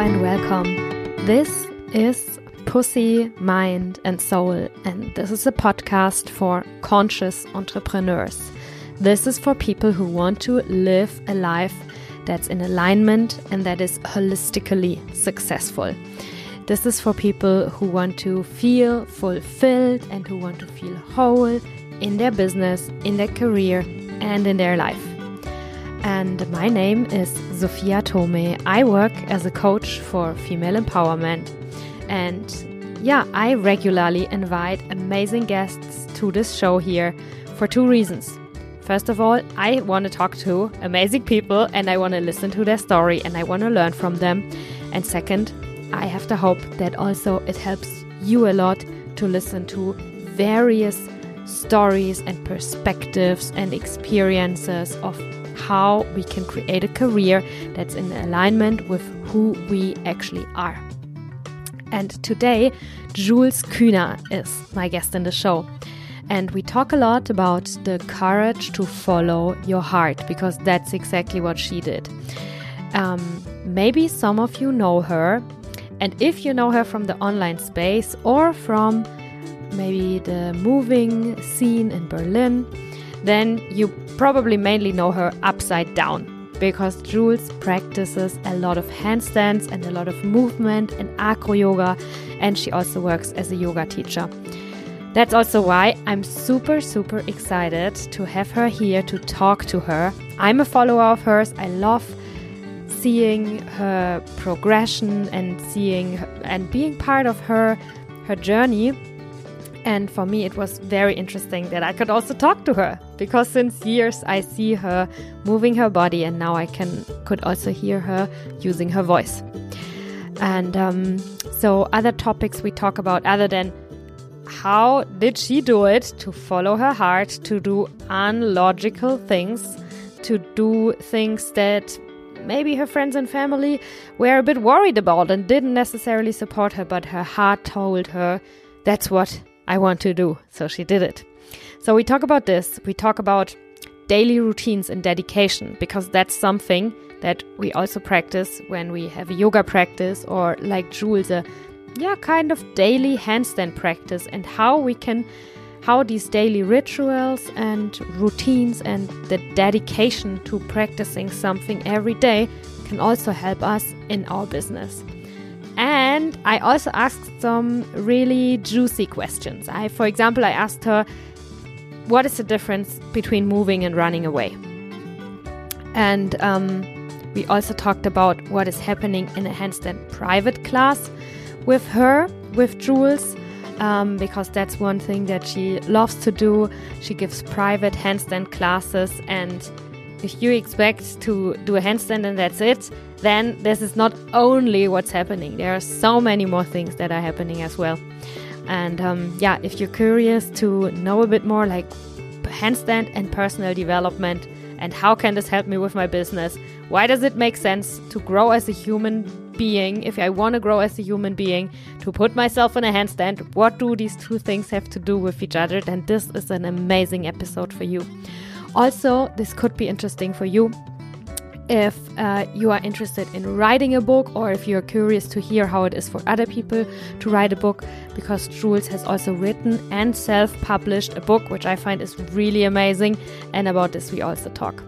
and welcome. This is Pussy, Mind, and Soul, and this is a podcast for conscious entrepreneurs. This is for people who want to live a life that's in alignment and that is holistically successful. This is for people who want to feel fulfilled and who want to feel whole in their business, in their career, and in their life. And my name is Sophia Tome. I work as a coach for female empowerment. And yeah, I regularly invite amazing guests to this show here for two reasons. First of all, I want to talk to amazing people and I want to listen to their story and I want to learn from them. And second, I have the hope that also it helps you a lot to listen to various stories and perspectives and experiences of how we can create a career that's in alignment with who we actually are. And today, Jules Kühner is my guest in the show. And we talk a lot about the courage to follow your heart because that's exactly what she did. Um, maybe some of you know her and if you know her from the online space or from maybe the moving scene in Berlin, then you probably mainly know her upside down because Jules practices a lot of handstands and a lot of movement and acro yoga, and she also works as a yoga teacher. That's also why I'm super, super excited to have her here to talk to her. I'm a follower of hers. I love seeing her progression and seeing and being part of her her journey and for me it was very interesting that I could also talk to her because since years I see her moving her body and now I can could also hear her using her voice and um, so other topics we talk about other than how did she do it to follow her heart to do unlogical things to do things that maybe her friends and family were a bit worried about and didn't necessarily support her, but her heart told her that's what I want to do. So she did it. So we talk about this. We talk about daily routines and dedication because that's something that we also practice when we have a yoga practice or like Jules, a yeah, kind of daily handstand practice and how we can how these daily rituals and routines and the dedication to practicing something every day can also help us in our business. And I also asked some really juicy questions. I, for example, I asked her, what is the difference between moving and running away? And um, we also talked about what is happening in a handstand private class with her, with Jules, um, because that's one thing that she loves to do. She gives private handstand classes, and if you expect to do a handstand and that's it, then this is not only what's happening. There are so many more things that are happening as well. And um, yeah, if you're curious to know a bit more, like handstand and personal development, and how can this help me with my business? Why does it make sense to grow as a human being, if I want to grow as a human being, to put myself in a handstand? What do these two things have to do with each other? Then this is an amazing episode for you. Also, this could be interesting for you if uh, you are interested in writing a book or if you're curious to hear how it is for other people to write a book, because Jules has also written and self published a book, which I find is really amazing. And about this, we also talk.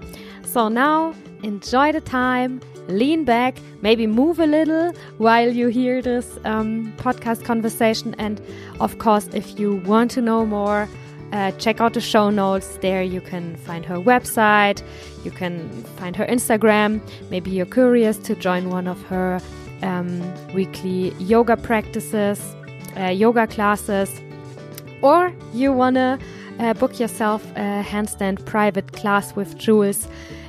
So now enjoy the time, lean back, maybe move a little while you hear this um, podcast conversation. And of course, if you want to know more, uh, check out the show notes. There you can find her website, you can find her Instagram. Maybe you're curious to join one of her um, weekly yoga practices, uh, yoga classes, or you want to uh, book yourself a handstand private class with Jules.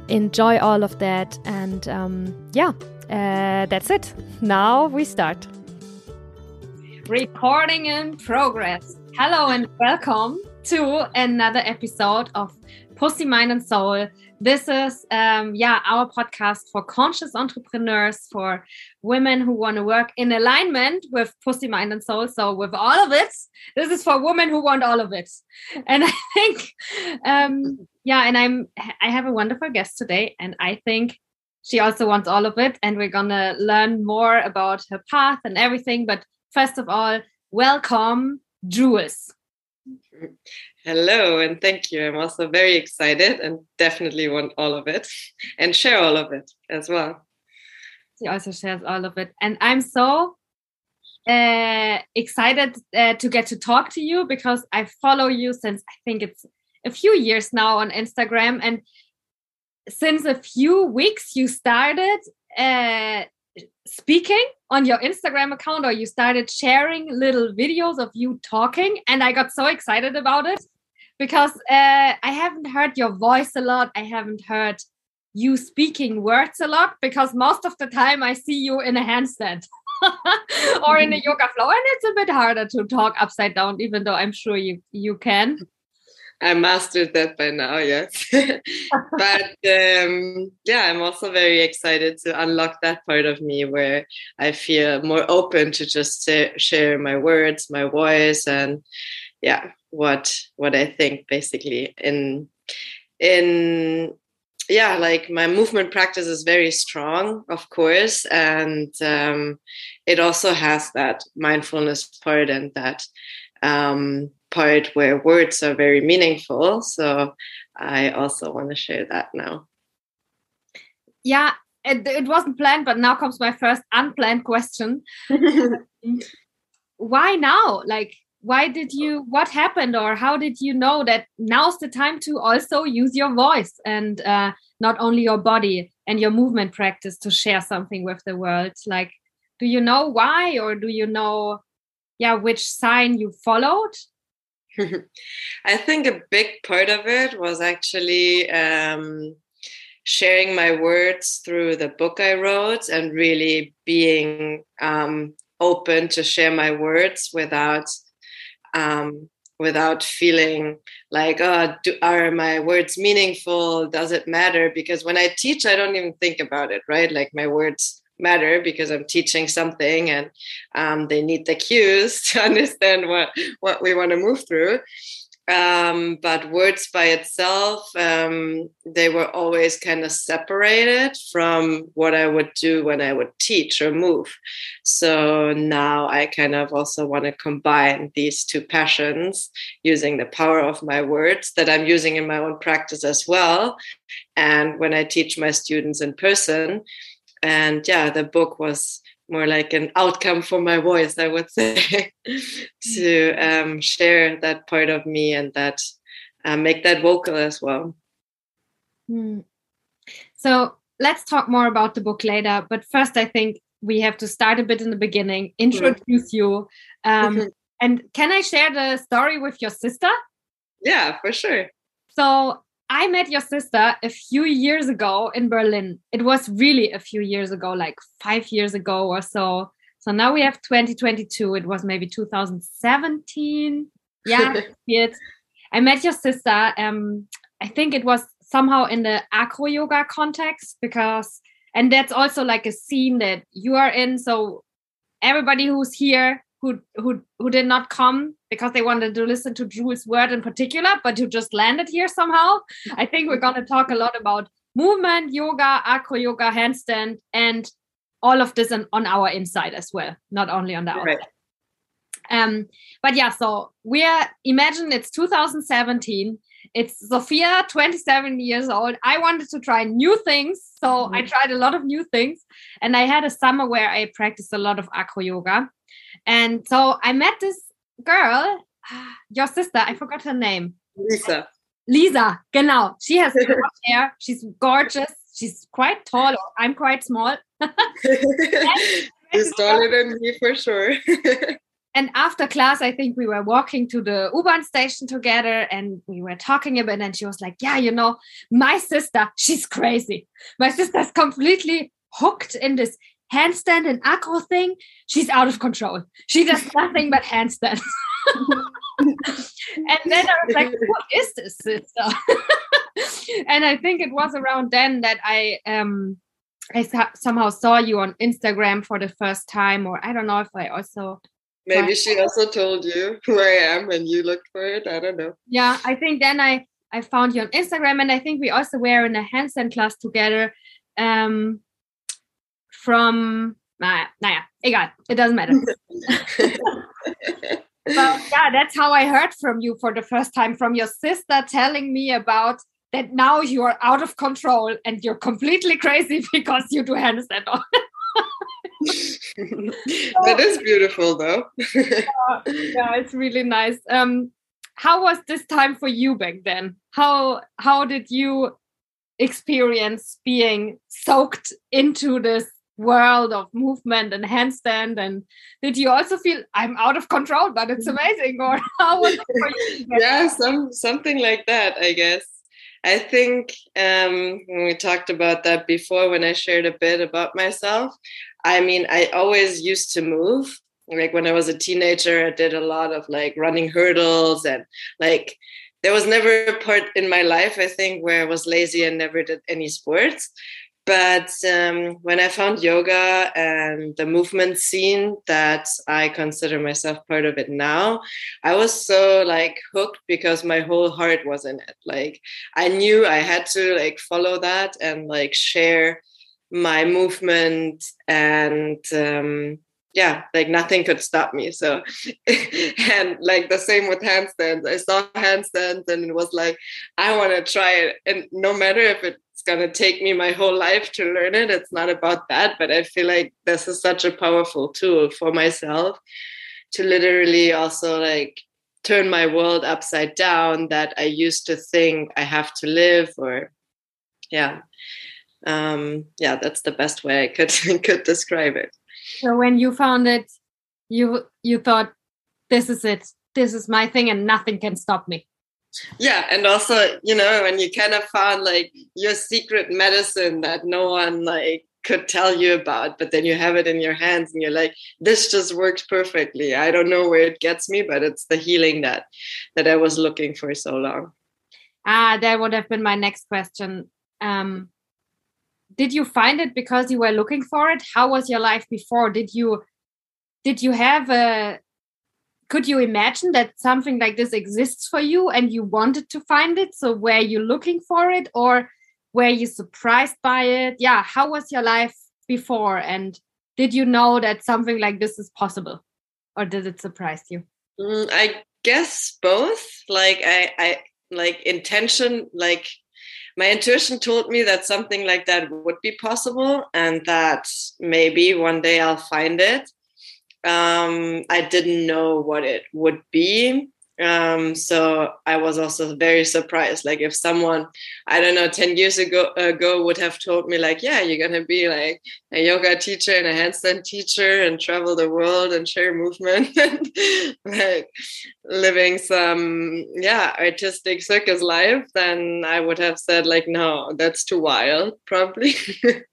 Enjoy all of that. And um, yeah, uh, that's it. Now we start. Recording in progress. Hello and welcome to another episode of Pussy, Mind, and Soul. This is, um, yeah, our podcast for conscious entrepreneurs, for women who want to work in alignment with Pussy, Mind, and Soul. So, with all of it, this is for women who want all of it. And I think, um, yeah, and I'm, I have a wonderful guest today, and I think she also wants all of it, and we're gonna learn more about her path and everything. But first of all, welcome, Jules. Hello, and thank you. I'm also very excited and definitely want all of it and share all of it as well. She also shares all of it. And I'm so uh, excited uh, to get to talk to you because I follow you since I think it's a few years now on Instagram. And since a few weeks, you started uh, speaking on your Instagram account or you started sharing little videos of you talking. And I got so excited about it because uh, I haven't heard your voice a lot. I haven't heard you speaking words a lot because most of the time I see you in a handstand. or in a yoga flow and it's a bit harder to talk upside down even though i'm sure you you can I mastered that by now, yes. but um, yeah, I'm also very excited to unlock that part of me where I feel more open to just share my words, my voice, and yeah, what what I think basically in in yeah like my movement practice is very strong of course and um, it also has that mindfulness part and that um, part where words are very meaningful. So I also want to share that now. Yeah, it, it wasn't planned, but now comes my first unplanned question. why now? Like, why did you, what happened, or how did you know that now's the time to also use your voice and uh, not only your body and your movement practice to share something with the world? Like, do you know why, or do you know, yeah, which sign you followed? I think a big part of it was actually um, sharing my words through the book I wrote and really being um, open to share my words without um, without feeling like oh do, are my words meaningful? Does it matter? Because when i teach i don't even think about it right? Like my words matter because I'm teaching something and um, they need the cues to understand what what we want to move through. Um, but words by itself, um, they were always kind of separated from what I would do when I would teach or move. So now I kind of also want to combine these two passions using the power of my words that I'm using in my own practice as well. And when I teach my students in person, and yeah the book was more like an outcome for my voice i would say to um, share that part of me and that uh, make that vocal as well mm. so let's talk more about the book later but first i think we have to start a bit in the beginning hmm. introduce mm. you um, mm-hmm. and can i share the story with your sister yeah for sure so I met your sister a few years ago in Berlin. It was really a few years ago, like five years ago or so. So now we have 2022. It was maybe 2017. Yeah, it. I met your sister. Um, I think it was somehow in the acro yoga context because, and that's also like a scene that you are in. So everybody who's here who who who did not come because they wanted to listen to Jules' word in particular, but who just landed here somehow. I think we're going to talk a lot about movement, yoga, acro yoga, handstand, and all of this on, on our inside as well, not only on the outside. Right. Um, but yeah, so we're imagine it's 2017. It's Sophia, 27 years old. I wanted to try new things, so mm-hmm. I tried a lot of new things, and I had a summer where I practiced a lot of acro yoga. And so I met this girl, your sister, I forgot her name. Lisa. Lisa, genau. She has hair. She's gorgeous. She's quite tall. I'm quite small. She's taller than me for sure. and after class, I think we were walking to the U-Bahn station together and we were talking a bit. And she was like, Yeah, you know, my sister, she's crazy. My sister's completely hooked in this handstand and acro thing, she's out of control. She does nothing but handstand. and then I was like, what is this sister? and I think it was around then that I um I somehow saw you on Instagram for the first time, or I don't know if I also maybe she also told you who I am and you looked for it. I don't know. Yeah, I think then I I found you on Instagram, and I think we also were in a handstand class together um, from naja, naja, egal, it doesn't matter. but yeah, that's how I heard from you for the first time from your sister telling me about that now you are out of control and you're completely crazy because you do handstand on. that is beautiful though. yeah, yeah, it's really nice. Um, how was this time for you back then? How how did you experience being soaked into this world of movement and handstand. And did you also feel i'm out of control but it's amazing? Or how was it yeah some something like that i guess. I think um we talked about that before when i shared a bit about myself i mean i always used to move. Like when i was a teenager i did a lot of like running hurdles and like there was never a part in my life i think where i was lazy and never did any sports but um, when I found yoga and the movement scene that I consider myself part of it now, I was so like hooked because my whole heart was in it. Like I knew I had to like follow that and like share my movement and um, yeah, like nothing could stop me. So, and like the same with handstands. I saw handstands and it was like, I want to try it. And no matter if it going to take me my whole life to learn it. It's not about that, but I feel like this is such a powerful tool for myself to literally also like turn my world upside down that I used to think I have to live or yeah. Um, yeah, that's the best way I could could describe it. So when you found it, you you thought this is it. This is my thing and nothing can stop me yeah and also you know when you kind of found like your secret medicine that no one like could tell you about but then you have it in your hands and you're like this just works perfectly. I don't know where it gets me but it's the healing that that i was looking for so long. Ah that would have been my next question. Um did you find it because you were looking for it? How was your life before? Did you did you have a could you imagine that something like this exists for you and you wanted to find it? So were you looking for it or were you surprised by it? Yeah how was your life before? And did you know that something like this is possible? Or did it surprise you? Mm, i guess both. Like i i like intention like my intuition told me that something like that would be possible and that maybe one day i'll find it um, I didn't know what it would be. Um, so I was also very surprised. Like if someone, I don't know, 10 years ago, ago would have told me like, yeah, you're going to be like a yoga teacher and a handstand teacher and travel the world and share movement like living some, yeah, artistic circus life, then I would have said like, no, that's too wild probably.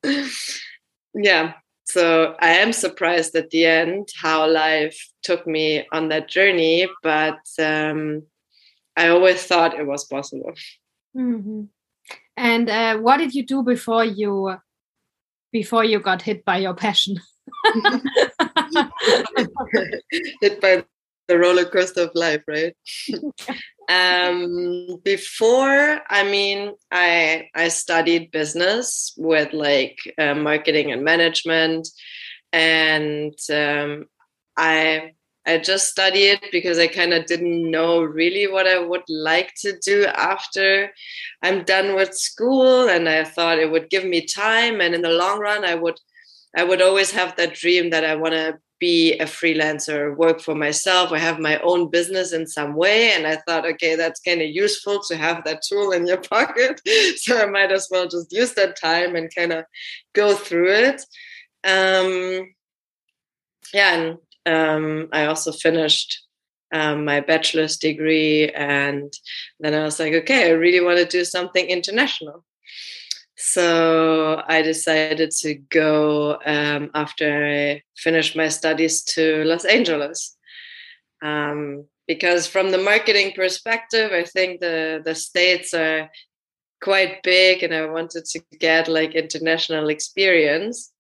yeah so I am surprised at the end how life took me on that journey, but um, I always thought it was possible. Mm-hmm. And uh, what did you do before you before you got hit by your passion? hit by the roller coaster of life, right? Um, before, I mean, I I studied business with like uh, marketing and management, and um, I I just studied because I kind of didn't know really what I would like to do after I'm done with school, and I thought it would give me time, and in the long run, I would I would always have that dream that I want to be a freelancer, work for myself, or have my own business in some way. And I thought, okay, that's kind of useful to have that tool in your pocket. so I might as well just use that time and kind of go through it. Um, yeah, and um, I also finished um, my bachelor's degree, and then I was like, okay, I really want to do something international. So I decided to go um, after I finished my studies to Los Angeles. Um, because from the marketing perspective, I think the, the States are quite big and I wanted to get like international experience.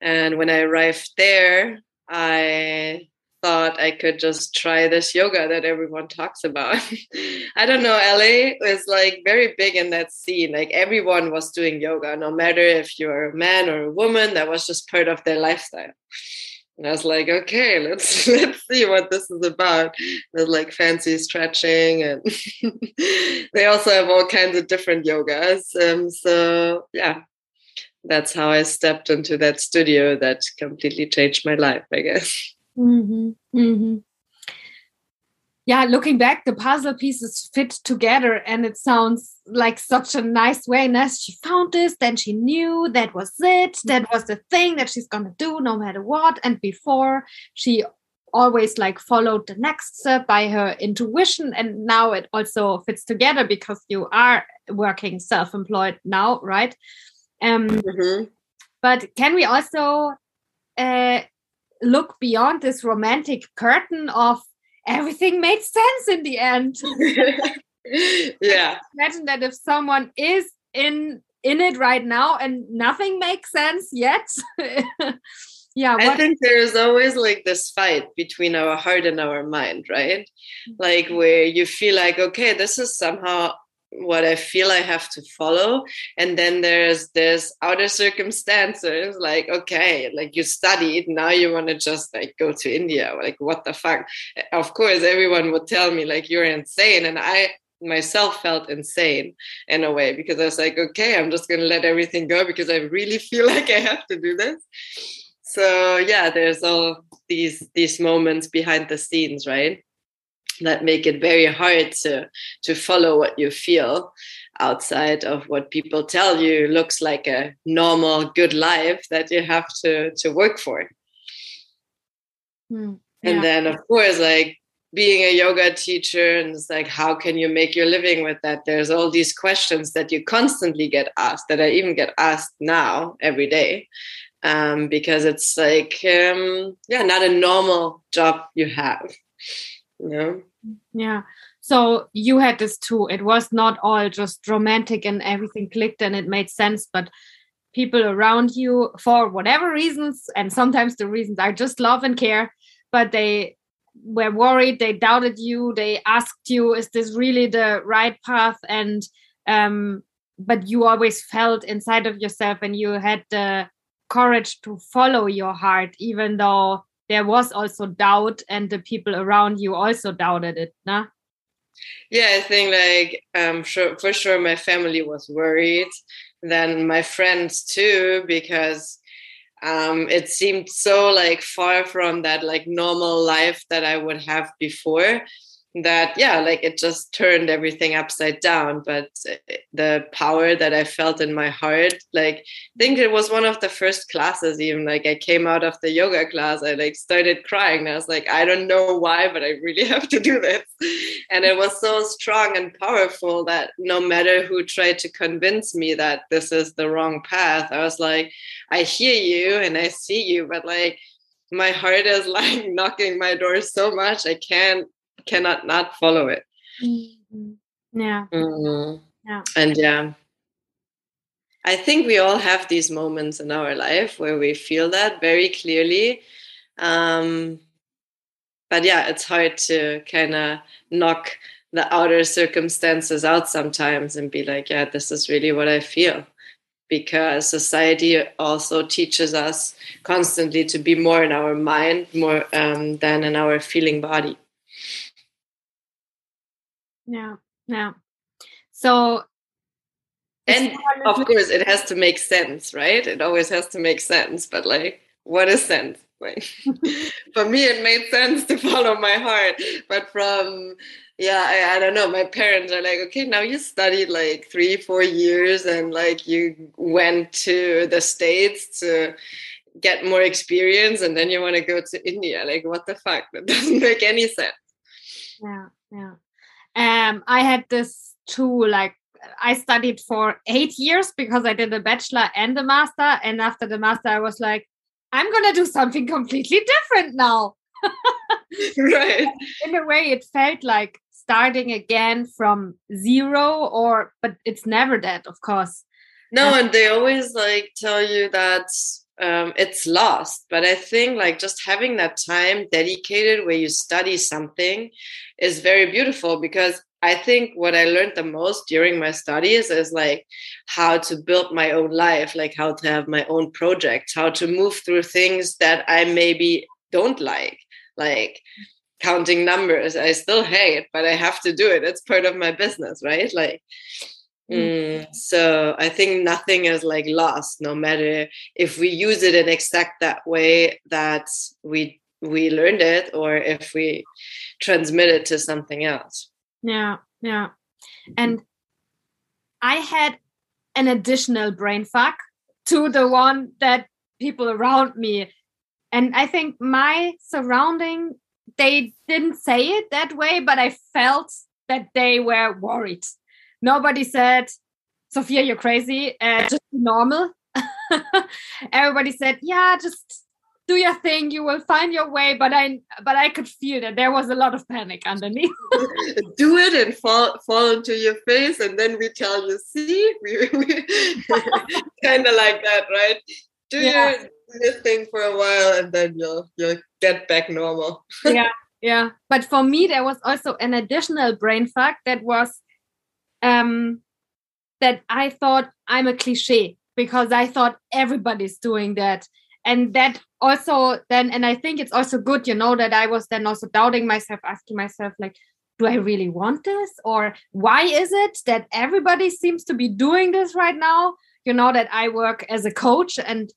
And when I arrived there, I thought I could just try this yoga that everyone talks about. I don't know, LA was like very big in that scene. Like everyone was doing yoga, no matter if you're a man or a woman, that was just part of their lifestyle. And I was like, okay, let's let's see what this is about. There's like fancy stretching, and they also have all kinds of different yogas. Um, so yeah, that's how I stepped into that studio that completely changed my life, I guess. Mm-hmm. Mm-hmm. Yeah, looking back, the puzzle pieces fit together and it sounds like such a nice way. And as she found this, then she knew that was it. That was the thing that she's gonna do no matter what. And before she always like followed the next step by her intuition and now it also fits together because you are working self-employed now right um, mm-hmm. But can we also uh, look beyond this romantic curtain of everything made sense in the end? yeah. Imagine that if someone is in in it right now and nothing makes sense yet. yeah what? i think there's always like this fight between our heart and our mind right mm-hmm. like where you feel like okay this is somehow what I feel I have to follow. And then there's there's outer circumstances like, okay, like you studied, now you want to just like go to India. Like, what the fuck? Of course, everyone would tell me like you're insane. And I myself felt insane in a way because I was like, okay, I'm just gonna let everything go because I really feel like I have to do this. So yeah, there's all these these moments behind the scenes, right? That make it very hard to to follow what you feel outside of what people tell you looks like a normal good life that you have to to work for mm, yeah. and then of course like being a yoga teacher and it's like how can you make your living with that there's all these questions that you constantly get asked that i even get asked now every day um, because it's like um, yeah not a normal job you have yeah. Yeah. So you had this too. It was not all just romantic and everything clicked and it made sense, but people around you, for whatever reasons, and sometimes the reasons are just love and care, but they were worried, they doubted you, they asked you, is this really the right path? And um, but you always felt inside of yourself and you had the courage to follow your heart, even though there was also doubt and the people around you also doubted it nah? yeah i think like um for sure my family was worried then my friends too because um it seemed so like far from that like normal life that i would have before that yeah like it just turned everything upside down but eh, the power that i felt in my heart like i think it was one of the first classes even like i came out of the yoga class i like started crying i was like i don't know why but i really have to do this. And it was so strong and powerful that no matter who tried to convince me that this is the wrong path i was like i hear you and i see you but like my heart is like knocking my door so much i can't cannot not follow it. Mm-hmm. Yeah. Mm-hmm. Yeah. And yeah. I think we all have these moments in our life where we feel that very clearly. Um, but yeah, it's hard to kind of knock the outer circumstances out sometimes and be like, yeah, this is really what I feel. Because society also teaches us constantly to be more in our mind more um, than in our feeling body. Yeah, yeah. So, and of course, it has to make sense, right? It always has to make sense. But like, what is sense? Like, for me, it made sense to follow my heart. But from yeah, I, I don't know. My parents are like, okay, now you studied like three, four years, and like you went to the states to get more experience, and then you want to go to India. Like, what the fuck? That doesn't make any sense. Yeah, yeah um, I had this too, like I studied for eight years because I did a bachelor and a master. And after the master, I was like, I'm gonna do something completely different now. right. In a way, it felt like starting again from zero, or but it's never that, of course. No, and they always like tell you that um, it's lost. But I think like just having that time dedicated where you study something is very beautiful because I think what I learned the most during my studies is like how to build my own life, like how to have my own projects, how to move through things that I maybe don't like, like counting numbers. I still hate, but I have to do it. It's part of my business, right? Like, Mm, so I think nothing is like lost, no matter if we use it in exact that way that we we learned it, or if we transmit it to something else. Yeah, yeah. And I had an additional brain fuck to the one that people around me, and I think my surrounding they didn't say it that way, but I felt that they were worried Nobody said, Sophia, you're crazy. Uh, just normal. Everybody said, yeah, just do your thing. You will find your way. But I, but I could feel that there was a lot of panic underneath. do it and fall fall into your face, and then we tell you, see, we, we kind of like that, right? Do yeah. your, your thing for a while, and then you'll you'll get back normal. yeah, yeah. But for me, there was also an additional brain fact that was um, that I thought I'm a cliche because I thought everybody's doing that. And that also then, and I think it's also good, you know, that I was then also doubting myself, asking myself, like, do I really want this? Or why is it that everybody seems to be doing this right now? You know, that I work as a coach and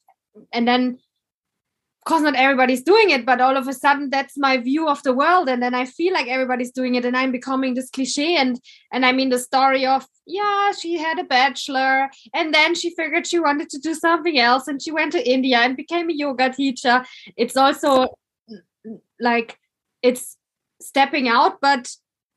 and then course not everybody's doing it but all of a sudden that's my view of the world and then i feel like everybody's doing it and i'm becoming this cliche and and i mean the story of yeah she had a bachelor and then she figured she wanted to do something else and she went to india and became a yoga teacher. It's also mm, mm, like it's stepping out but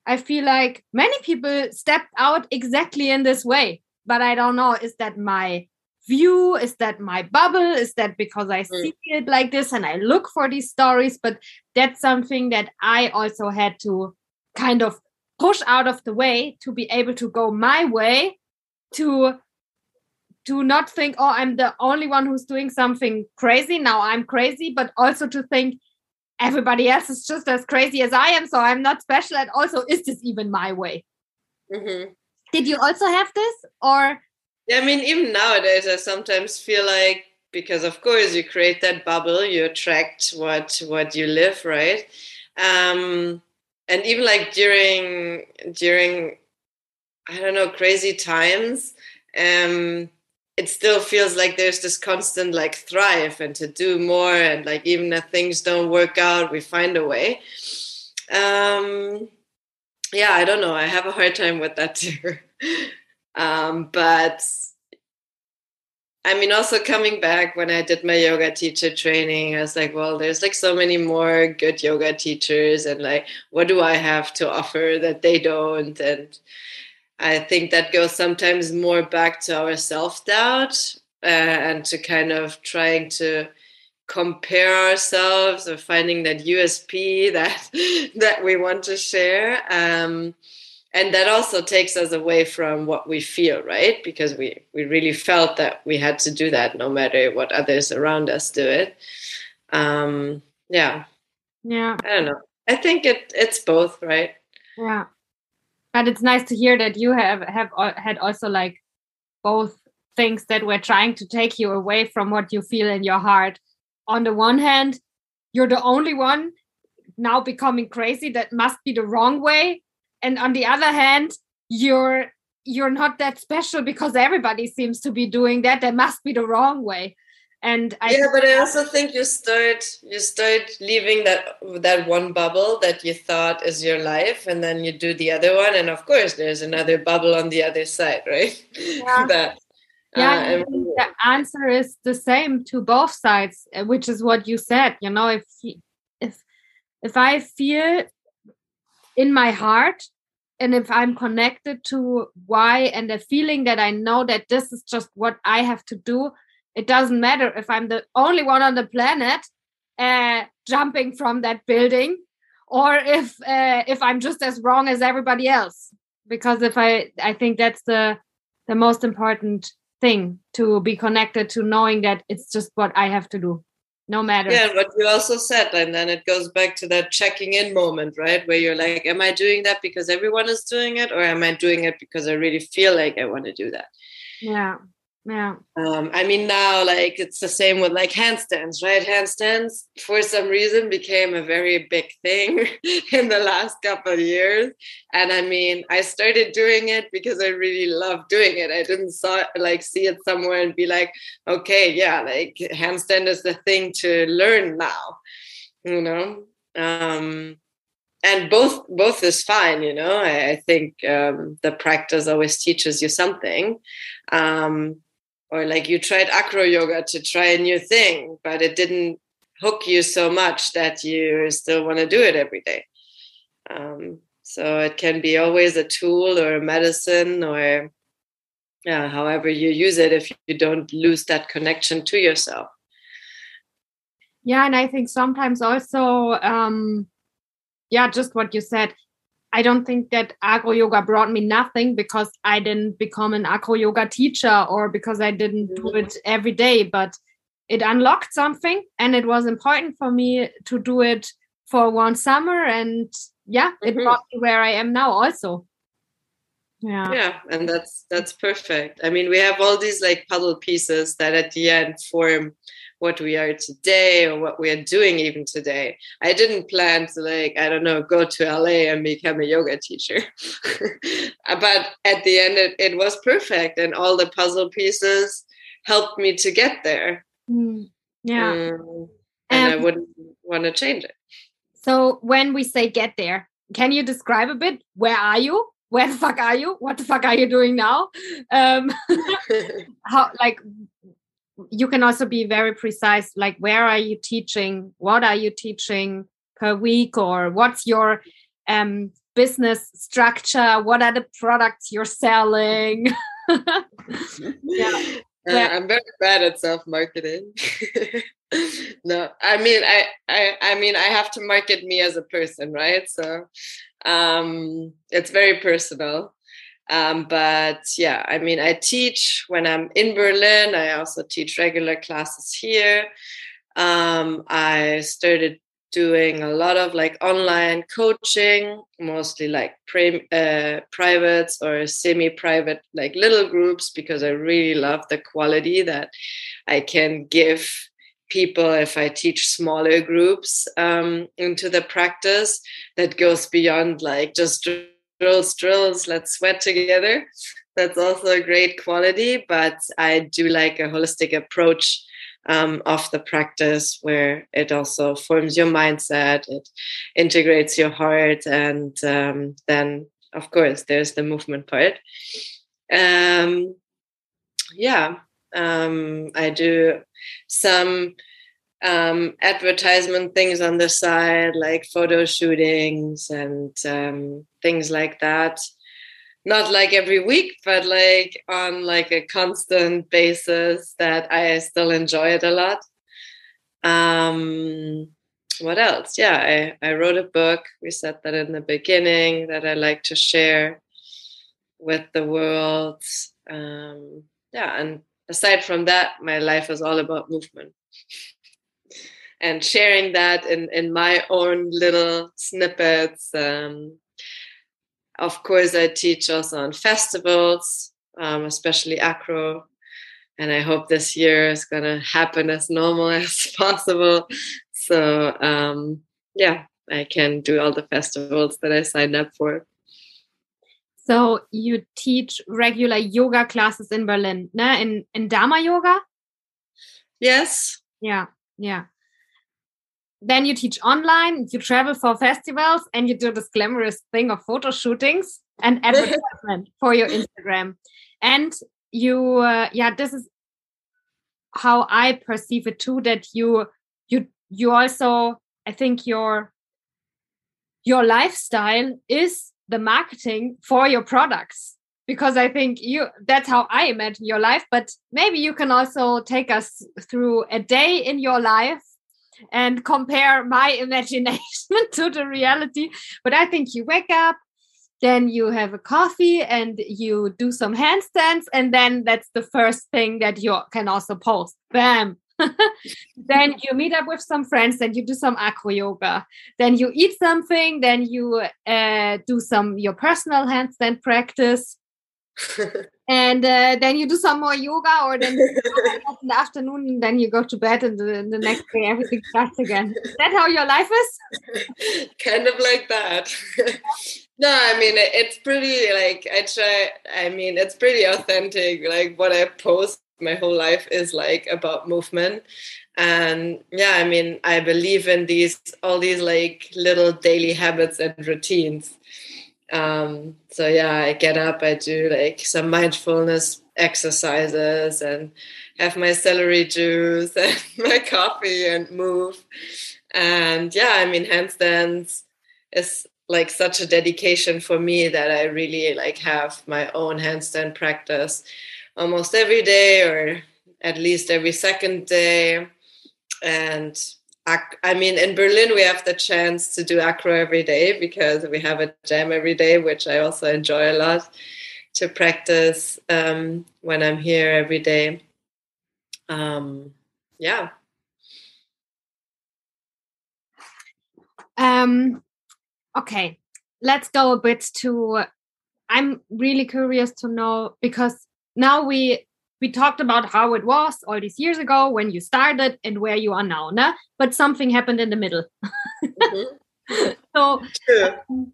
i feel like many people step out exactly in this way but i don't know is that my view? Is that my bubble? Is that because i mm. see it like this and i look for these stories? But that's something that i also had to kind of push out of the way to be able to go my way to to not think oh i'm the only one who's doing something crazy. Now i'm crazy but also to think everybody else is just as crazy as i am so i'm not special and also is this even my way? Mm-hmm. did you also have this? Or I mean, even nowadays, I sometimes feel like because, of course, you create that bubble, you attract what what you live, right? Um, and even like during during I don't know crazy times, um, it still feels like there's this constant like thrive and to do more, and like even if things don't work out, we find a way. Um, yeah, I don't know. I have a hard time with that too. Um, but I mean, also coming back when I did my yoga teacher training, I was like, well, there's like so many more good yoga teachers, and like, what do I have to offer that they don't? And I think that goes sometimes more back to our self doubt uh, and to kind of trying to compare ourselves or finding that USP that that we want to share. Um, and that also takes us away from what we feel right? Because we we really felt that we had to do that no matter what others around us do it. Um yeah. Yeah. I don't know. I think it it's both right? Yeah. But it's nice to hear that you have have had also like both things that were trying to take you away from what you feel in your heart. On the one hand you're the only one now becoming crazy that must be the wrong way and on the other hand you're you're not that special because everybody seems to be doing that. That must be the wrong way. And I yeah but i also think you start you start leaving that that one bubble that you thought is your life and then you do the other one and of course there's another bubble on the other side right? Yeah, that, yeah uh, the answer is the same to both sides which is what you said you know if if if i feel in my heart. And if i'm connected to why and the feeling that i know that this is just what i have to do it doesn't matter if i'm the only one on the planet uh, jumping from that building or if uh, if i'm just as wrong as everybody else. Because if i i think that's the the most important thing to be connected to knowing that it's just what I have to do no matter. Yeah, what you also said, and then it goes back to that checking in moment, right? Where you're like, am I doing that because everyone is doing it, or am I doing it because I really feel like I want to do that? Yeah. Yeah. Um, I mean, now like it's the same with like handstands, right? Handstands for some reason became a very big thing in the last couple of years. And I mean, I started doing it because I really love doing it. I didn't saw like see it somewhere and be like, okay, yeah, like handstand is the thing to learn now, you know. Um, and both both is fine you know i, I think um, the practice always teaches you something um, or like you tried acro yoga to try a new thing but it didn't hook you so much that you still want to do it every day. Um, so it can be always a tool or a medicine or yeah, however you use it if you don't lose that connection to yourself. Yeah and i think sometimes also um yeah just what you said I don't think that acro yoga brought me nothing because I didn't become an acro yoga teacher or because I didn't do it every day, but it unlocked something and it was important for me to do it for one summer and yeah, it mm-hmm. brought me where I am now also. Yeah. Yeah, and that's that's perfect. I mean, we have all these like puzzle pieces that at the end form what we are today or what we are doing even today. I didn't plan to like, I don't know, go to LA and become a yoga teacher. but at the end it, it was perfect and all the puzzle pieces helped me to get there. Mm, yeah. Um, and um, I wouldn't want to change it. So when we say get there, can you describe a bit where are you? Where the fuck are you? What the fuck are you doing now? Um, how like you can also be very precise like where are you teaching what are you teaching per week or what's your um, business structure what are the products you're selling yeah uh, I'm very bad at self marketing. no, I mean, I, I, I mean, I have to market me as a person, right? So, um, it's very personal. Um, but yeah, I mean, I teach when I'm in Berlin. I also teach regular classes here. Um, I started doing a lot of like online coaching, mostly like pre- uh, privates or semi-private, like little groups, because I really love the quality that I can give people if I teach smaller groups um, into the practice that goes beyond like just drills, drills, let's sweat together. That's also a great quality, but I do like a holistic approach um, of the practice where it also forms your mindset, it integrates your heart, and um, then, of course, there's the movement part. Um, yeah, um, I do some um, advertisement things on the side, like photo shootings and um, things like that. Not like every week, but like on like a constant basis that I still enjoy it a lot. Um, what else? Yeah, I, I wrote a book. We said that in the beginning that I like to share with the world. Um, yeah, and aside from that, my life is all about movement and sharing that in, in my own little snippets. Um, of course, I teach also on festivals, um, especially acro. And I hope this year is going to happen as normal as possible. So, um, yeah, I can do all the festivals that I signed up for. So you teach regular yoga classes in Berlin, ne? in in Dharma yoga? Yes. Yeah, yeah then you teach online, you travel for festivals, and you do this glamorous thing of photo shootings and advertisement for your Instagram. And you, uh, yeah, this is how I perceive it too. That you, you, you also, I think your your lifestyle is the marketing for your products because I think you that's how I imagine your life. But maybe you can also take us through a day in your life and compare my imagination to the reality. But I think you wake up, then you have a coffee and you do some handstands and then that's the first thing that you can also post. Bam. Then you meet up with some friends then you do some acro yoga. Then you eat something then you uh, do some your personal handstand practice and uh, then you do some more yoga or then in the afternoon and then you go to bed and the, the next day everything starts again. Is that how your life is? Kind of like that. No i mean it's pretty like i try i mean it's pretty authentic. Like what i post my whole life is like about movement. And yeah i mean i believe in these all these like little daily habits and routines um so yeah i get up i do like some mindfulness exercises and have my celery juice and my coffee and move and yeah i mean handstands is like such a dedication for me that i really like have my own handstand practice almost every day or at least every second day. And I mean, in Berlin, we have the chance to do acro every day because we have a jam every day, which I also enjoy a lot to practice um, when I'm here every day. Um, yeah. Um, okay, let's go a bit to. I'm really curious to know because now we we talked about how it was all these years ago when you started and where you are now, nah? but something happened in the middle. Mm-hmm. so, um,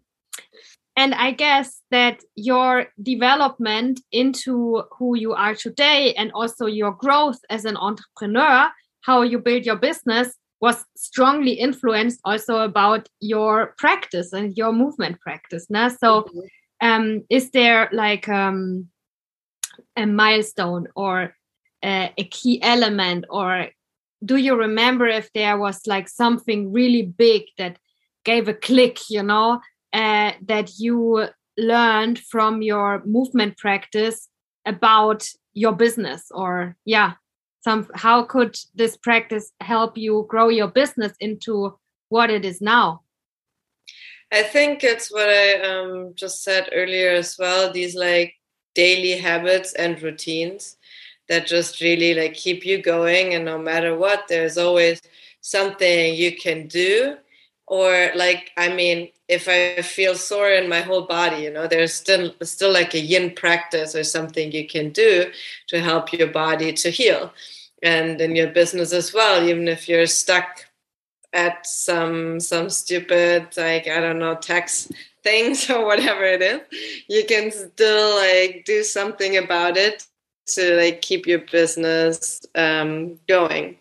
and I guess that your development into who you are today and also your growth as an entrepreneur, how you build your business, was strongly influenced also about your practice and your movement practice. Nah? So, mm-hmm. um, is there like um, a milestone or a, a key element or do you remember if there was like something really big that gave a click you know uh, that you learned from your movement practice about your business? Or yeah some how could this practice help you grow your business into what it is now? I think it's what i um, just said earlier as well these like daily habits and routines that just really like keep you going and no matter what there's always something you can do. Or like i mean if i feel sore in my whole body you know there's still still like a yin practice or something you can do to help your body to heal. And in your business as well even if you're stuck at some some stupid like i don't know tax things or whatever it is you can still like do something about it to like keep your business um, going.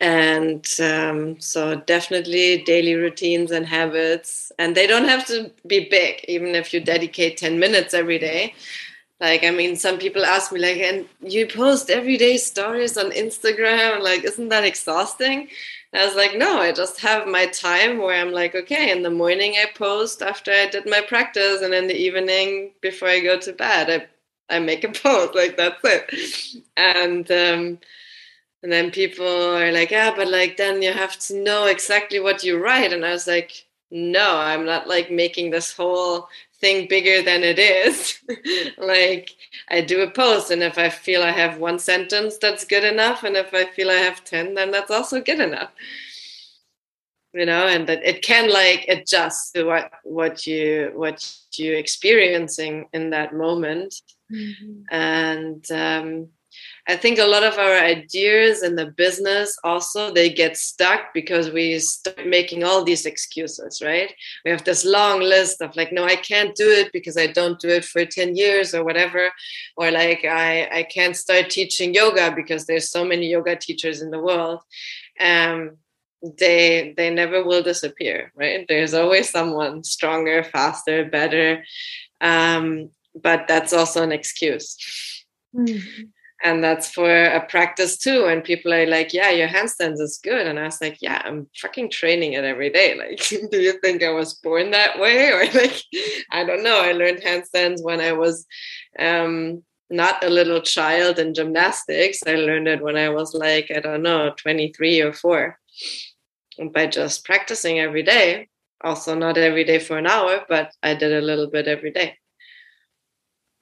And um, so definitely daily routines and habits and they don't have to be big even if you dedicate 10 minutes every day. Like i mean some people ask me like and you post everyday stories on instagram? Like isn't that exhausting I was like, no, I just have my time where I'm like, okay, in the morning I post after I did my practice, and in the evening before I go to bed, I I make a post. Like that's it. And um, and then people are like, yeah, but like then you have to know exactly what you write. And I was like, no, I'm not like making this whole thing bigger than it is. like I do a post, and if I feel I have one sentence, that's good enough. And if I feel I have 10, then that's also good enough. You know, and that it can like adjust to what what you what you're experiencing in that moment. Mm-hmm. And um I think a lot of our ideas in the business also they get stuck because we start making all these excuses, right? We have this long list of like, no, I can't do it because I don't do it for 10 years or whatever. Or like I, I can't start teaching yoga because there's so many yoga teachers in the world. Um, they they never will disappear, right? There's always someone stronger, faster, better. Um, but that's also an excuse. Mm-hmm and that's for a practice too. And people are like yeah your handstands is good. And i was like yeah i'm fucking training it every day. Like do you think i was born that way? Or like i don't know. I learned handstands when i was um not a little child in gymnastics. I learned it when i was like i don't know 23 or 4 and by just practicing every day. Also, not every day for an hour, but I did a little bit every day.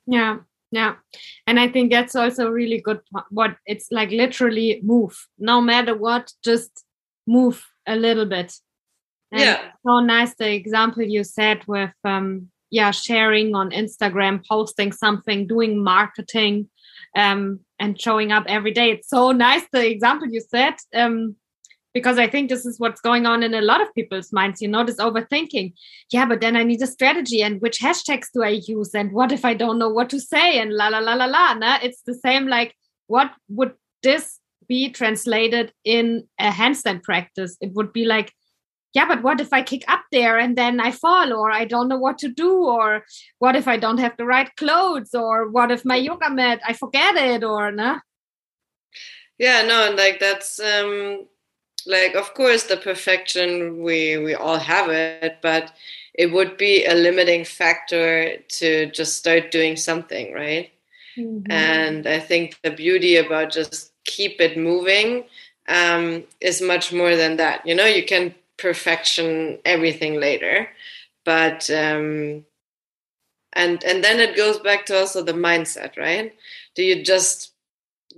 Yeah, yeah. And I think that's also really good. What it's like literally move, no matter what, just move a little bit. And yeah. So nice the example you said with um yeah, sharing on Instagram, posting something, doing marketing, um, and showing up every day. It's so nice the example you said. Um, because I think this is what's going on in a lot of people's minds, you know, this overthinking. Yeah, but then I need a strategy and which hashtags do I use? And what if I don't know what to say? And la la la la la. Nah? It's the same like what would this be translated in a handstand practice? It would be like, yeah, but what if I kick up there and then I fall or I don't know what to do? Or what if I don't have the right clothes? Or what if my yoga mat, I forget it or nah? Yeah, no, and like that's um like of course the perfection we we all have it but it would be a limiting factor to just start doing something right? Mm-hmm. and i think the beauty about just keep it moving um, is much more than that. You know you can perfection everything later but um, and and then it goes back to also the mindset right? Do you just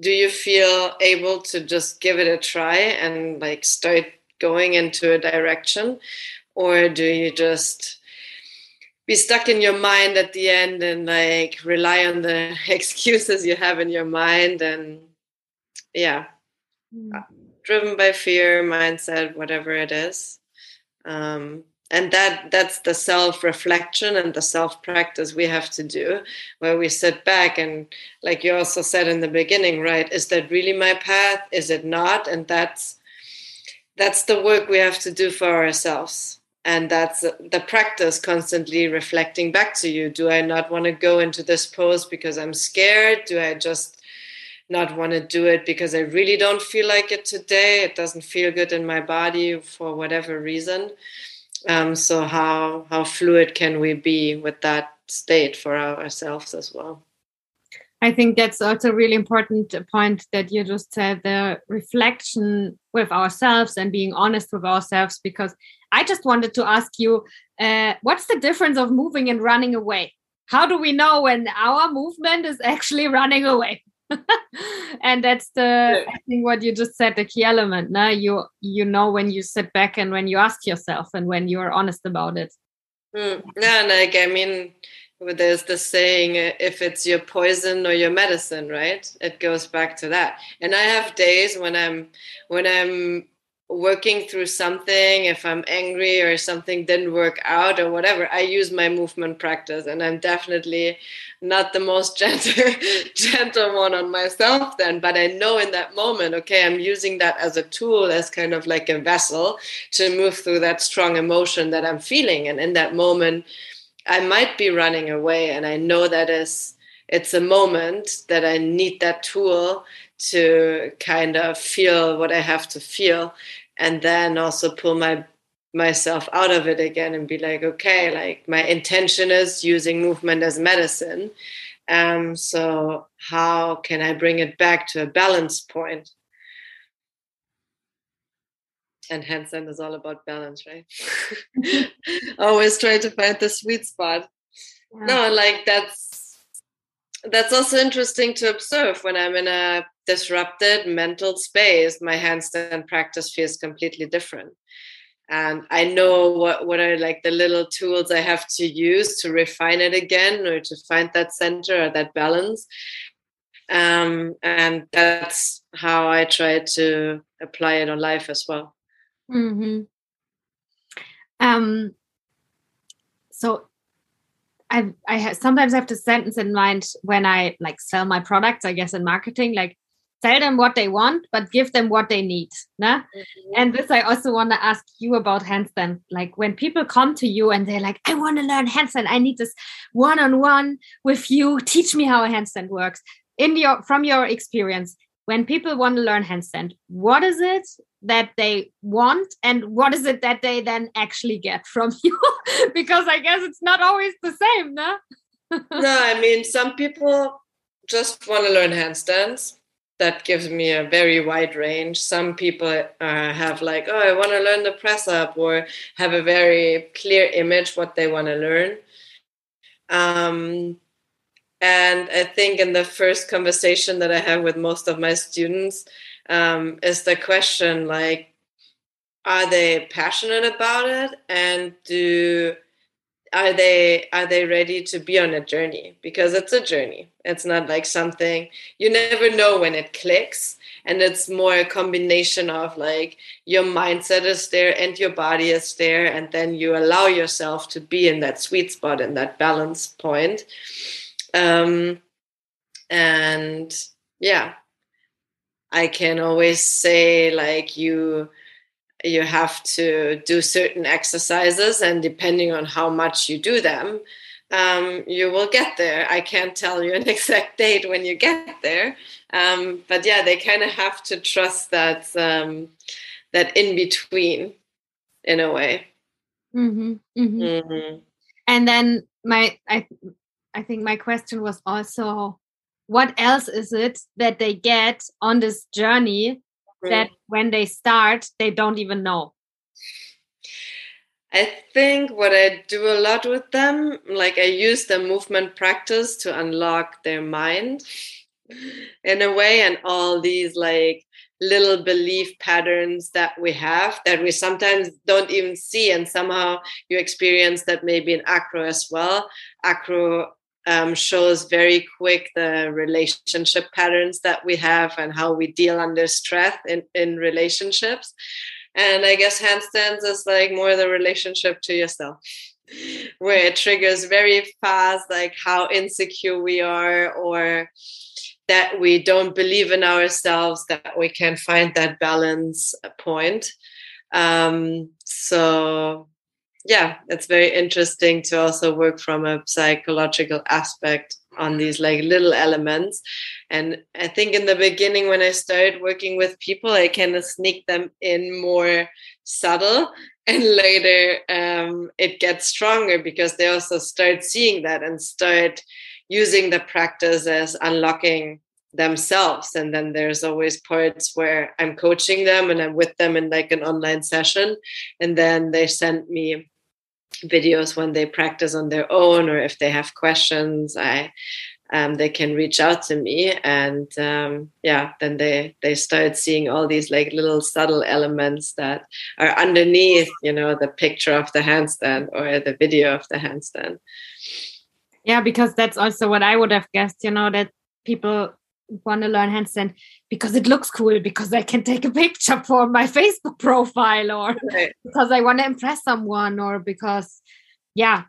do you feel able to just give it a try and like start going into a direction? Or do you just be stuck in your mind at the end and like rely on the excuses you have in your mind and yeah. Mm. driven by fear mindset whatever it is. Um, and that that's the self reflection and the self practice we have to do where we sit back and like you also said in the beginning right is that really my path? Is it not? And that's that's the work we have to do for ourselves. And that's the practice constantly reflecting back to you. Do i not want to go into this pose because i'm scared? Do i just not want to do it because i really don't feel like it today? It doesn't feel good in my body for whatever reason um, so how how fluid can we be with that state for ourselves as well? I think that's also a really important point that you just said the reflection with ourselves and being honest with ourselves. Because I just wanted to ask you, uh, what's the difference of moving and running away? How do we know when our movement is actually running away? And that's the yeah. I think what you just said the key element. Now you you know when you sit back and when you ask yourself and when you are honest about it. Mm. Yeah, like I mean, there's the saying if it's your poison or your medicine right it goes back to that and i have days when i'm when i'm working through something, if I'm angry or something didn't work out or whatever, I use my movement practice. And I'm definitely not the most gentle, gentle one on myself then. But I know in that moment, okay, I'm using that as a tool, as kind of like a vessel to move through that strong emotion that I'm feeling. And in that moment, I might be running away. And I know that is it's a moment that I need that tool to kind of feel what I have to feel and then also pull my myself out of it again and be like okay like my intention is using movement as medicine. Um so how can i bring it back to a balance point? And handstand is all about balance right? Always try to find the sweet spot. Yeah. no like that's that's also interesting to observe when i'm in a disrupted mental space, my handstand practice feels completely different. And I know what, what are like the little tools I have to use to refine it again or to find that center or that balance. Um, and that's how I try to apply it on life as well. Mm-hmm. Um, so I I sometimes have to sentence in mind when I like sell my products, I guess in marketing, like tell them what they want, but give them what they need. Nah? Mm-hmm. And this, I also want to ask you about handstand. Like when people come to you and they're like, I want to learn handstand, I need this one on one with you. Teach me how a handstand works. In your from your experience, when people want to learn handstand, what is it that they want and what is it that they then actually get from you? because I guess it's not always the same, no? no, I mean some people just want to learn handstands that gives me a very wide range. Some people uh, have like, oh, I want to learn the press up, or have a very clear image what they want to learn. Um, and I think in the first conversation that I have with most of my students um, is the question like, are they passionate about it, and do are they are they ready to be on a journey? Because it's a journey. It's not like something you never know when it clicks. And it's more a combination of like your mindset is there and your body is there and then you allow yourself to be in that sweet spot in that balance point. Um, and yeah i can always say like you you have to do certain exercises and depending on how much you do them um, you will get there i can't tell you an exact date when you get there um, but yeah they kind of have to trust that um, that in between in a way mm-hmm, mm-hmm. Mm-hmm. and then my i i think my question was also what else is it that they get on this journey that when they start they don't even know I think what I do a lot with them, like I use the movement practice to unlock their mind in a way, and all these like little belief patterns that we have that we sometimes don't even see, and somehow you experience that maybe in acro as well. Acro um, shows very quick the relationship patterns that we have and how we deal under stress in, in relationships. And I guess handstands is like more the relationship to yourself, where it triggers very fast, like how insecure we are or that we don't believe in ourselves, that we can find that balance point. Um, so yeah, it's very interesting to also work from a psychological aspect on these like little elements. And I think in the beginning, when I started working with people, I kind of sneak them in more subtle. And later, um, it gets stronger because they also start seeing that and start using the practice as unlocking themselves and then there's always parts where i'm coaching them and i'm with them in like an online session and then they send me videos when they practice on their own or if they have questions i um, they can reach out to me and um, yeah then they they start seeing all these like little subtle elements that are underneath you know the picture of the handstand or the video of the handstand. Yeah because that's also what i would have guessed you know that people want to learn handstand because it looks cool because I can take a picture for my Facebook profile or right. because I want to impress someone or because yeah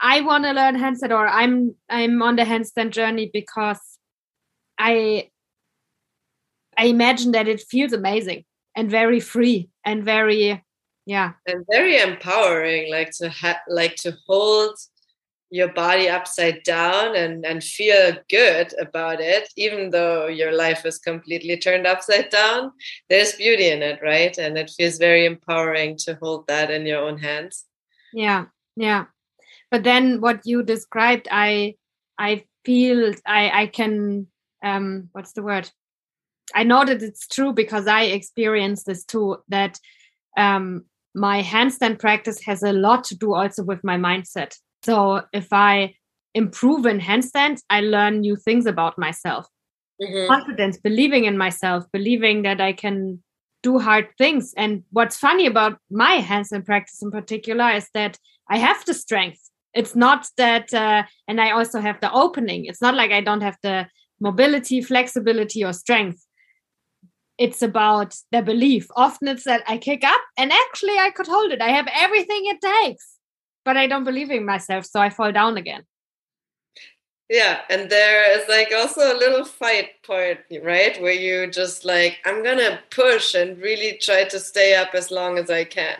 I want to learn handstand or I'm I'm on the handstand journey because I I imagine that it feels amazing and very free and very yeah and very empowering like to have like to hold your body upside down and, and feel good about it, even though your life is completely turned upside down, there's beauty in it, right? And it feels very empowering to hold that in your own hands. Yeah, yeah. But then what you described, I I feel I I can um what's the word? I know that it's true because I experienced this too, that um my handstand practice has a lot to do also with my mindset so if I improve in handstands, I learn new things about myself. Mm-hmm. Confidence, believing in myself, believing that I can do hard things. And what's funny about my handstand practice in particular is that I have the strength. It's not that, uh, and I also have the opening. It's not like I don't have the mobility, flexibility, or strength. It's about the belief. Often it's that I kick up and actually I could hold it. I have everything it takes but I don't believe in myself, so I fall down again. Yeah, and there is like also a little fight part, right? Where you just like, I'm gonna push and really try to stay up as long as I can.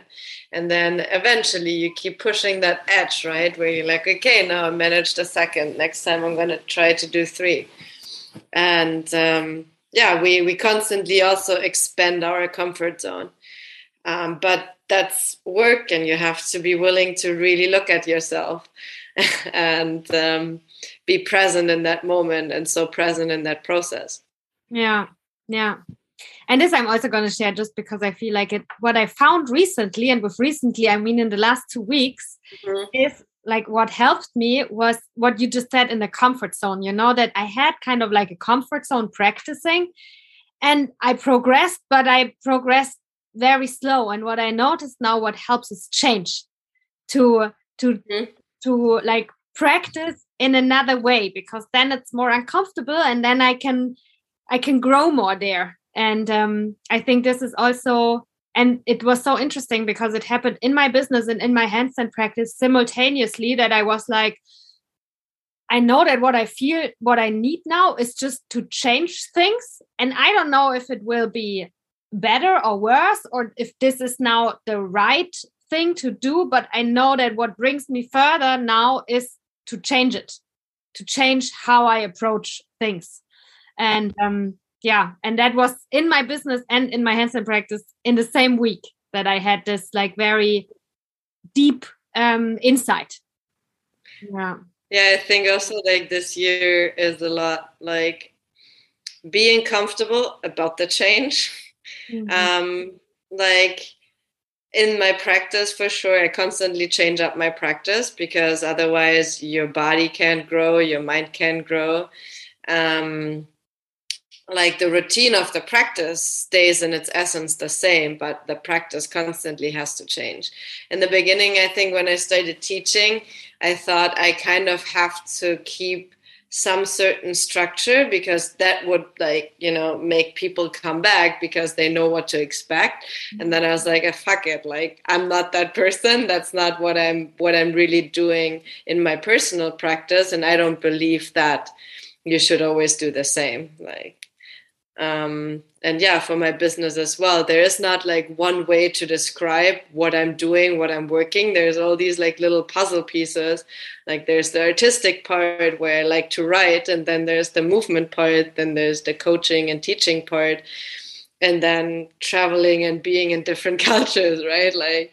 And then eventually you keep pushing that edge, right? Where you're like, okay, now I managed a second. Next time I'm gonna try to do three. And um, yeah, we we constantly also expand our comfort zone. Um, but that's work and you have to be willing to really look at yourself and um, be present in that moment and so present in that process Yeah. Yeah. And this I'm also going to share just because I feel like it. What I found recently, and with recently, I mean in the last two weeks, mm-hmm. is like what helped me was what you just said in the comfort zone. You know, that I had kind of like a comfort zone practicing and I progressed, but I progressed very slow. And what I noticed now, what helps is change to to mm-hmm. to like practice in another way because then it's more uncomfortable and then I can I can grow more there. And um, I think this is also and it was so interesting because it happened in my business and in my handstand practice simultaneously that I was like, I know that what I feel, what I need now is just to change things. And I don't know if it will be better or worse, or if this is now the right thing to do. But I know that what brings me further now is to change it, to change how I approach things. And um, yeah, and that was in my business and in my handstand practice in the same week that I had this like very deep um, insight. Yeah. Yeah, I think also like this year is a lot like being comfortable about the change. Mm-hmm. Um, like in my practice, for sure, I constantly change up my practice because otherwise your body can't grow, your mind can't grow. Um, like the routine of the practice stays in its essence the same, but the practice constantly has to change. In the beginning, I think when I started teaching, I thought I kind of have to keep some certain structure because that would like you know make people come back because they know what to expect. Mm-hmm. And then i was like oh, fuck it like i'm not that person. That's not what i'm what i'm really doing in my personal practice. And i don't believe that you should always do the same like um, and yeah for my business as well there is not like one way to describe what i'm doing what i'm working. There's all these like little puzzle pieces. Like there's the artistic part where i like to write and then there's the movement part then there's the coaching and teaching part and then traveling and being in different cultures right? Like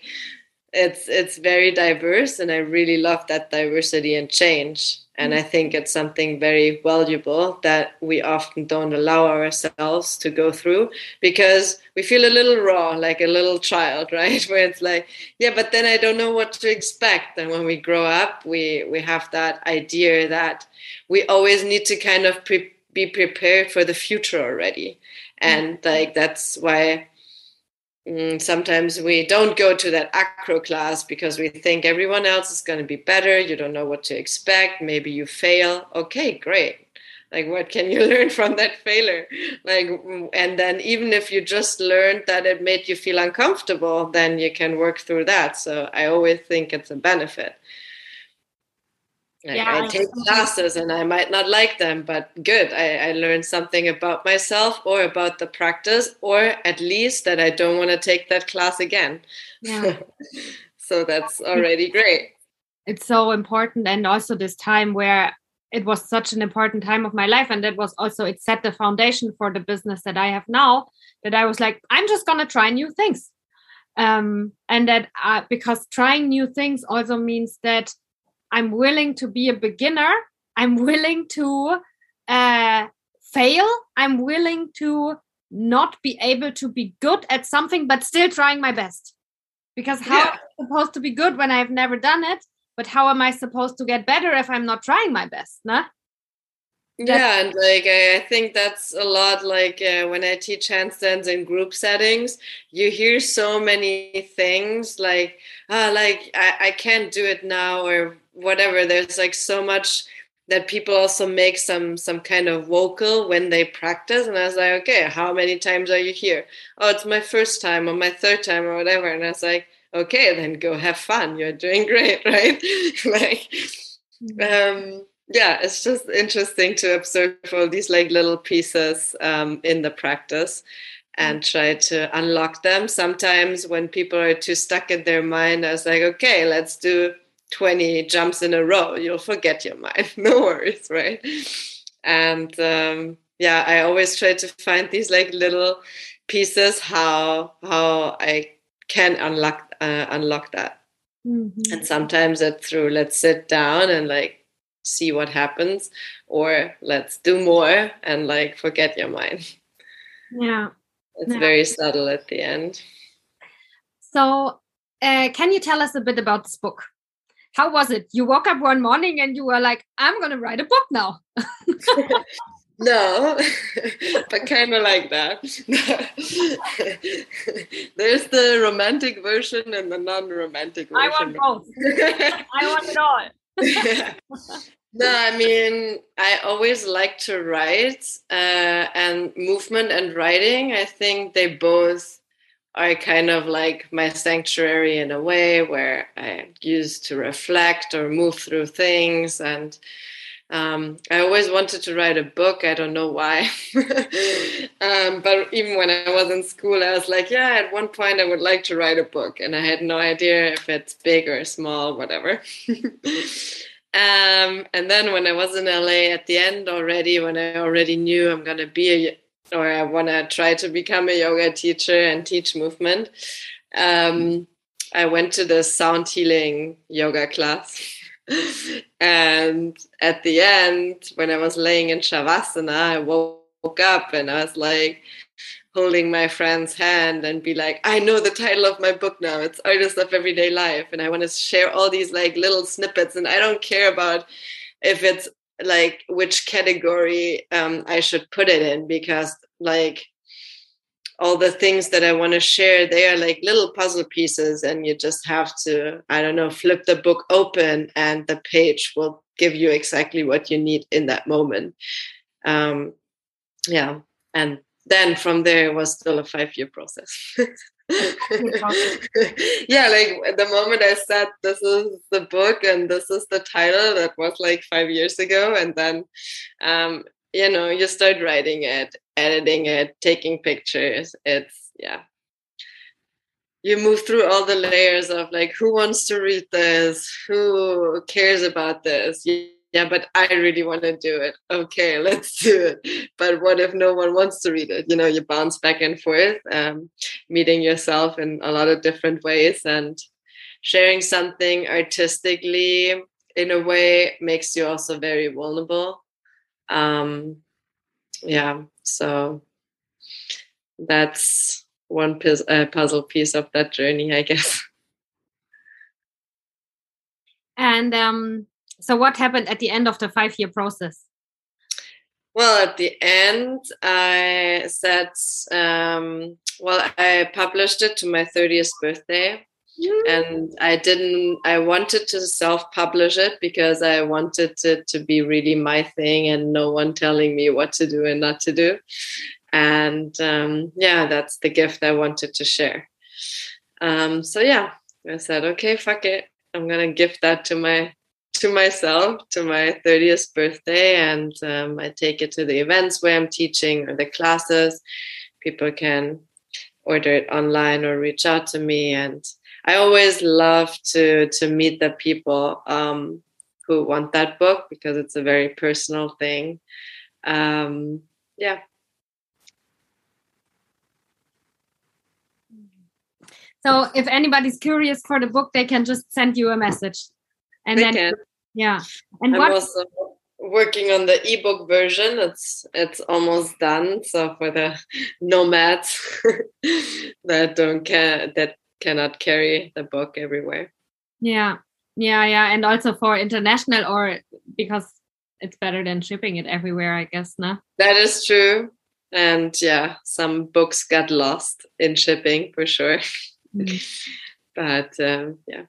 it's it's very diverse and i really love that diversity and change and I think it's something very valuable that we often don't allow ourselves to go through because we feel a little raw, like a little child, right? Where it's like, yeah, but then I don't know what to expect. And when we grow up, we, we have that idea that we always need to kind of pre- be prepared for the future already. And like, that's why Mm, sometimes we don't go to that acro class because we think everyone else is going to be better. You don't know what to expect. Maybe you fail. Okay, great. Like, what can you learn from that failure? Like, mm, and then even if you just learned that it made you feel uncomfortable, then you can work through that. So I always think it's a benefit. Yeah, I take classes and I might not like them, but good. I, I learned something about myself or about the practice, or at least that I don't want to take that class again. Yeah. so that's already great. It's so important. And also, this time where it was such an important time of my life. And that was also, it set the foundation for the business that I have now. That I was like, I'm just going to try new things. Um, and that uh, because trying new things also means that I'm willing to be a beginner. I'm willing to uh, fail. I'm willing to not be able to be good at something, but still trying my best. Because how yeah. am I supposed to be good when I've never done it? But how am I supposed to get better if I'm not trying my best? Nah? yeah and like I, think that's a lot like uh, when i teach handstands in group settings you hear so many things like ah like I, I can't do it now or whatever there's like so much that people also make some some kind of vocal when they practice and i was like okay how many times are you here oh it's my first time or my third time or whatever and i was like okay then go have fun you're doing great right like mm-hmm. um yeah it's just interesting to observe all these like little pieces um, in the practice and mm-hmm. try to unlock them sometimes when people are too stuck in their mind i was like okay let's do 20 jumps in a row you'll forget your mind. No worries right? And um, yeah i always try to find these like little pieces how how i can unlock uh, unlock that. Mm-hmm. and sometimes it's through let's sit down and like see what happens or let's do more and like forget your mind. Yeah. It's yeah. very subtle at the end. So uh, can you tell us a bit about this book how was it? You woke up one morning and you were like i'm gonna write a book now. No but kind of like that. There's the romantic version and the non-romantic version i want both. I want it all. No i mean i always like to write uh, and movement and writing i think they both are kind of like my sanctuary in a way where i use to reflect or move through things and um, I always wanted to write a book. I don't know why. um, but even when I was in school, I was like, yeah, at one point I would like to write a book. And I had no idea if it's big or small, whatever. um, and then when I was in LA at the end already, when I already knew I'm going to be a, or I want to try to become a yoga teacher and teach movement, um, I went to the sound healing yoga class and at the end, when I was laying in Shavasana, I woke up and I was like holding my friend's hand and be like, I know the title of my book now. It's Artists of Everyday Life. And I want to share all these like little snippets. And I don't care about if it's like which category um, I should put it in because like all the things that I want to share, they are like little puzzle pieces, and you just have to, I don't know, flip the book open, and the page will give you exactly what you need in that moment. Um, yeah, and then from there, it was still a five year process. yeah, like the moment I said this is the book and this is the title, that was like five years ago, and then um, you know you start writing it editing it taking pictures. It's yeah. You move through all the layers of like who wants to read this? Who cares about this yeah but i really want to do it. Okay let's do it. But what if no one wants to read it? You know you bounce back and forth um, meeting yourself in a lot of different ways and sharing something artistically in a way makes you also very vulnerable. Um, yeah so that's one uh, puzzle piece of that journey i guess. And um, so what happened at the end of the five year process? Well at the end i said um, well i published it to my 30th birthday. And i didn't i wanted to self-publish it because i wanted it to be really my thing and no one telling me what to do and not to do. And um, yeah that's the gift i wanted to share. Um, so yeah i said okay fuck it. I'm gonna gift that to my to myself to my 30th birthday and um, i take it to the events where i'm teaching or the classes people can order it online or reach out to me and I always love to to meet the people um, who want that book because it's a very personal thing. Um, yeah. So if anybody's curious for the book, they can just send you a message, and they then can. Yeah. And I'm what? also working on the ebook version. It's it's almost done. So for the nomads that don't care that cannot carry the book everywhere. Yeah, yeah, yeah, and also for international or because it's better than shipping it everywhere, I guess. No, that is true. And yeah, some books got lost in shipping for sure. Mm. but um, yeah.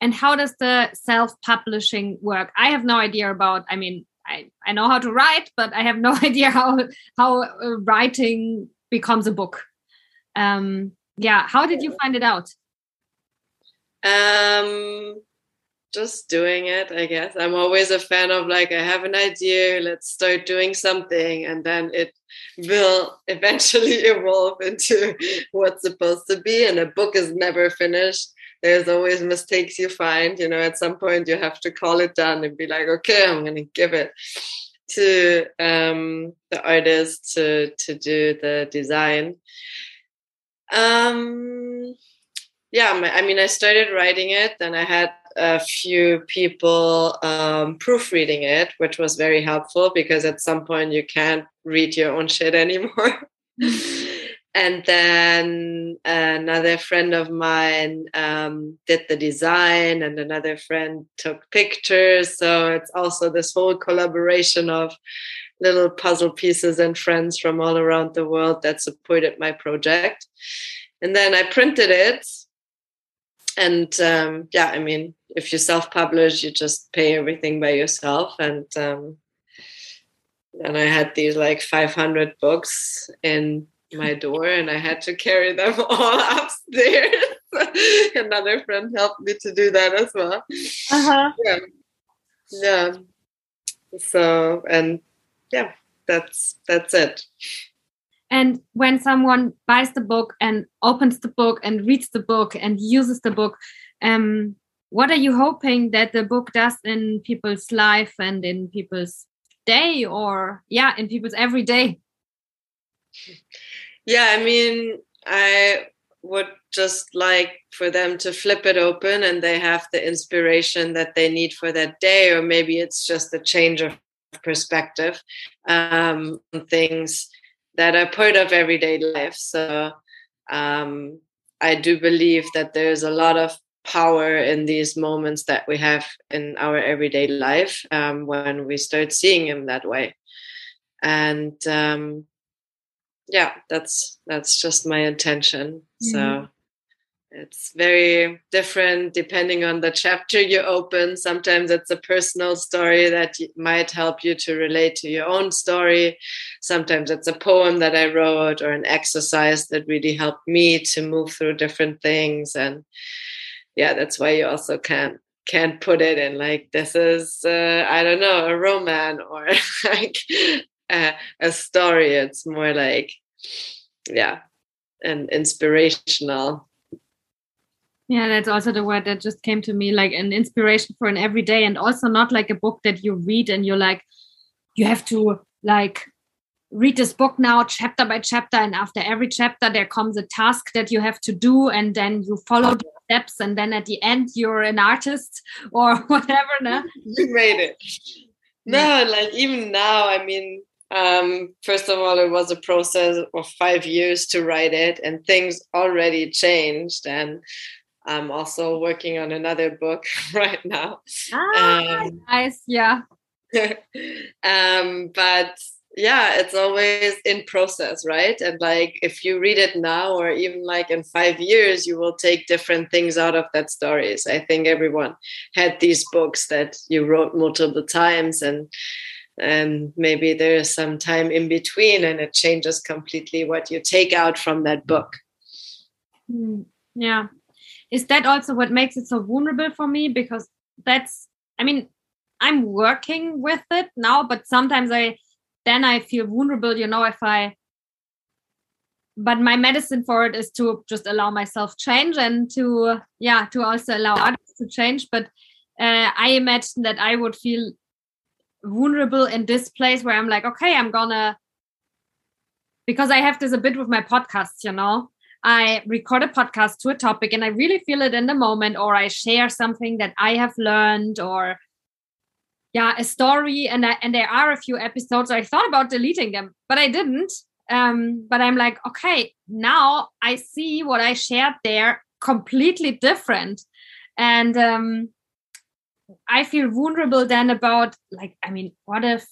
And how does the self-publishing work? I have no idea about. I mean, I, I know how to write, but I have no idea how how uh, writing becomes a book. Um, yeah how did you find it out um just doing it i guess i'm always a fan of like i have an idea let's start doing something and then it will eventually evolve into what's supposed to be and a book is never finished there's always mistakes you find you know at some point you have to call it done and be like okay i'm going to give it to um, the artist to to do the design um, yeah, I mean, I started writing it, and I had a few people um, proofreading it, which was very helpful because at some point you can't read your own shit anymore. and then another friend of mine um, did the design, and another friend took pictures. So it's also this whole collaboration of little puzzle pieces and friends from all around the world that supported my project. And then I printed it. And um, yeah, I mean, if you self publish, you just pay everything by yourself. And um, and I had these like 500 books in my door, and I had to carry them all upstairs. Another friend helped me to do that as well. Uh-huh. Yeah. Yeah. So, and yeah, that's that's it. And when someone buys the book and opens the book and reads the book and uses the book, um, what are you hoping that the book does in people's life and in people's day or yeah, in people's everyday? Yeah, I mean, I would just like for them to flip it open and they have the inspiration that they need for that day, or maybe it's just a change of perspective um, on things that are part of everyday life. So um, I do believe that there's a lot of power in these moments that we have in our everyday life um, when we start seeing him that way. And um, yeah, that's that's just my intention. Mm-hmm. So it's very different depending on the chapter you open sometimes it's a personal story that might help you to relate to your own story sometimes it's a poem that i wrote or an exercise that really helped me to move through different things and yeah that's why you also can't can't put it in like this is uh, i don't know a romance or like a, a story. It's more like yeah an inspirational. Yeah, that's also the word that just came to me like an inspiration for an everyday and also not like a book that you read and you're like, you have to like read this book now chapter by chapter and after every chapter there comes a task that you have to do and then you follow the steps and then at the end you're an artist or whatever no? you made it. No like even now i mean um, first of all it was a process of five years to write it and things already changed and I'm also working on another book right now. Ah, um, nice. Yeah. um, but yeah, it's always in process, right? And like if you read it now or even like in five years, you will take different things out of that stories. I think everyone had these books that you wrote multiple times and and maybe there is some time in between and it changes completely what you take out from that book. Hmm. Yeah, is that also what makes it so vulnerable for me because that's i mean i'm working with it now but sometimes i then i feel vulnerable you know if i but my medicine for it is to just allow myself change and to yeah to also allow others to change but uh, i imagine that i would feel vulnerable in this place where i'm like okay i'm gonna because i have this a bit with my podcasts, you know I record a podcast to a topic and I really feel it in the moment, or I share something that I have learned, or yeah, a story. And I, and there are a few episodes I thought about deleting them, but I didn't. Um, but I'm like, okay, now I see what I shared there completely different, and um, I feel vulnerable then about like, I mean, what if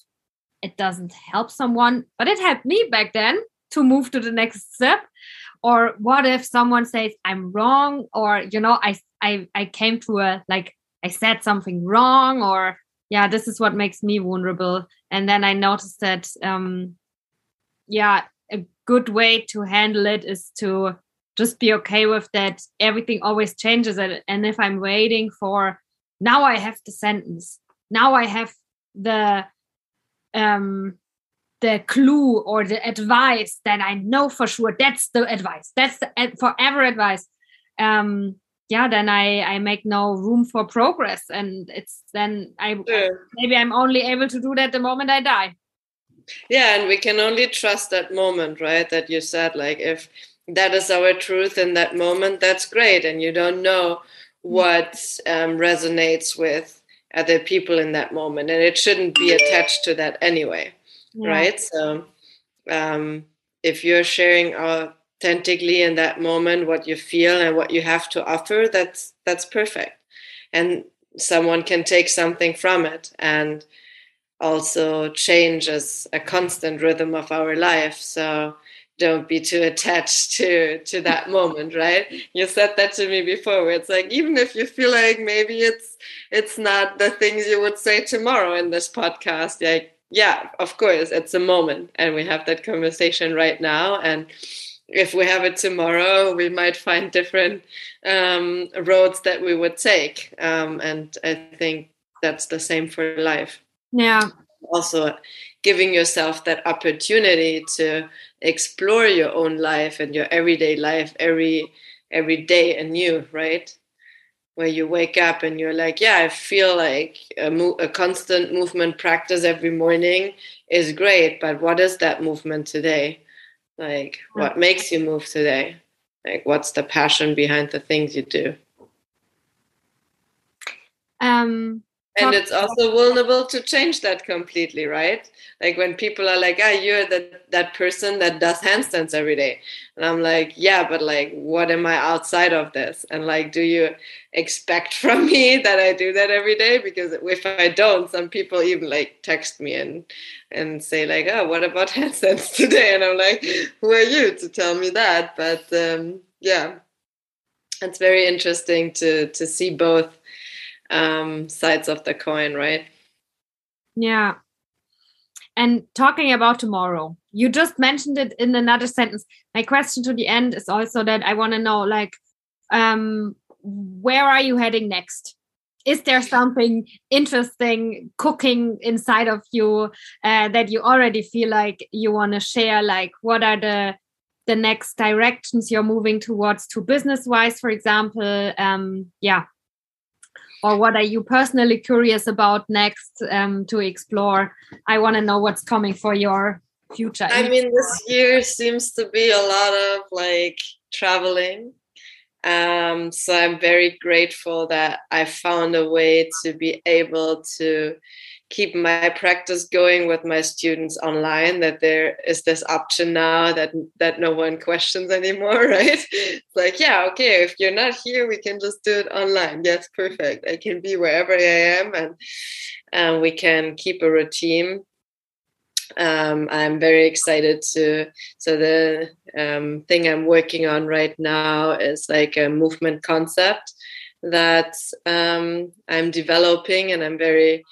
it doesn't help someone, but it helped me back then to move to the next step? Or what if someone says i'm wrong or you know i i, I came to a like i said something wrong or yeah this is what makes me vulnerable. And then i noticed that um yeah a good way to handle it is to just be okay with that everything always changes and and if i'm waiting for now i have the sentence now i have the um the clue or the advice that I know for sure that's the advice. That's the forever advice. Um, yeah, then I I make no room for progress, and it's then I yeah. maybe I'm only able to do that the moment I die. Yeah, and we can only trust that moment, right? That you said, like if that is our truth in that moment, that's great, and you don't know what um, resonates with other people in that moment and it shouldn't be attached to that anyway yeah. right? So um, if you're sharing authentically in that moment what you feel and what you have to offer that's that's perfect. And someone can take something from it and also change as a constant rhythm of our life. So don't be too attached to to that moment right? You said that to me before where it's like even if you feel like maybe it's it's not the things you would say tomorrow in this podcast like yeah of course it's a moment and we have that conversation right now and if we have it tomorrow we might find different um, roads that we would take um, and i think that's the same for life. Yeah. Also giving yourself that opportunity to explore your own life and your everyday life every every day anew right? Where you wake up and you're like yeah i feel like a, mo- a constant movement practice every morning is great but what is that movement today? Like what makes you move today? Like what's the passion behind the things you do? Um and it's also vulnerable to change that completely right? Like when people are like ah you're that that person that does handstands every day. And i'm like yeah but like what am i outside of this? And like do you expect from me that i do that every day? Because if i don't some people even like text me and and say like oh what about handstands today and i'm like who are you to tell me that? But um yeah it's very interesting to to see both um, sides of the coin, right? Yeah. And talking about tomorrow, you just mentioned it in another sentence. My question to the end is also that I want to know, like, um, where are you heading next? Is there something interesting cooking inside of you uh, that you already feel like you want to share? Like, what are the the next directions you're moving towards to business wise, for example? Um, yeah, or what are you personally curious about next um, to explore? I want to know what's coming for your future. I mean, this year seems to be a lot of like traveling. Um, so I'm very grateful that I found a way to be able to keep my practice going with my students online that there is this option now that that no one questions anymore right? It's like yeah okay if you're not here we can just do it online. Yes perfect. I can be wherever i am and and we can keep a routine. Um, I'm very excited to. So the um, thing I'm working on right now is like a movement concept that um, I'm developing, and I'm very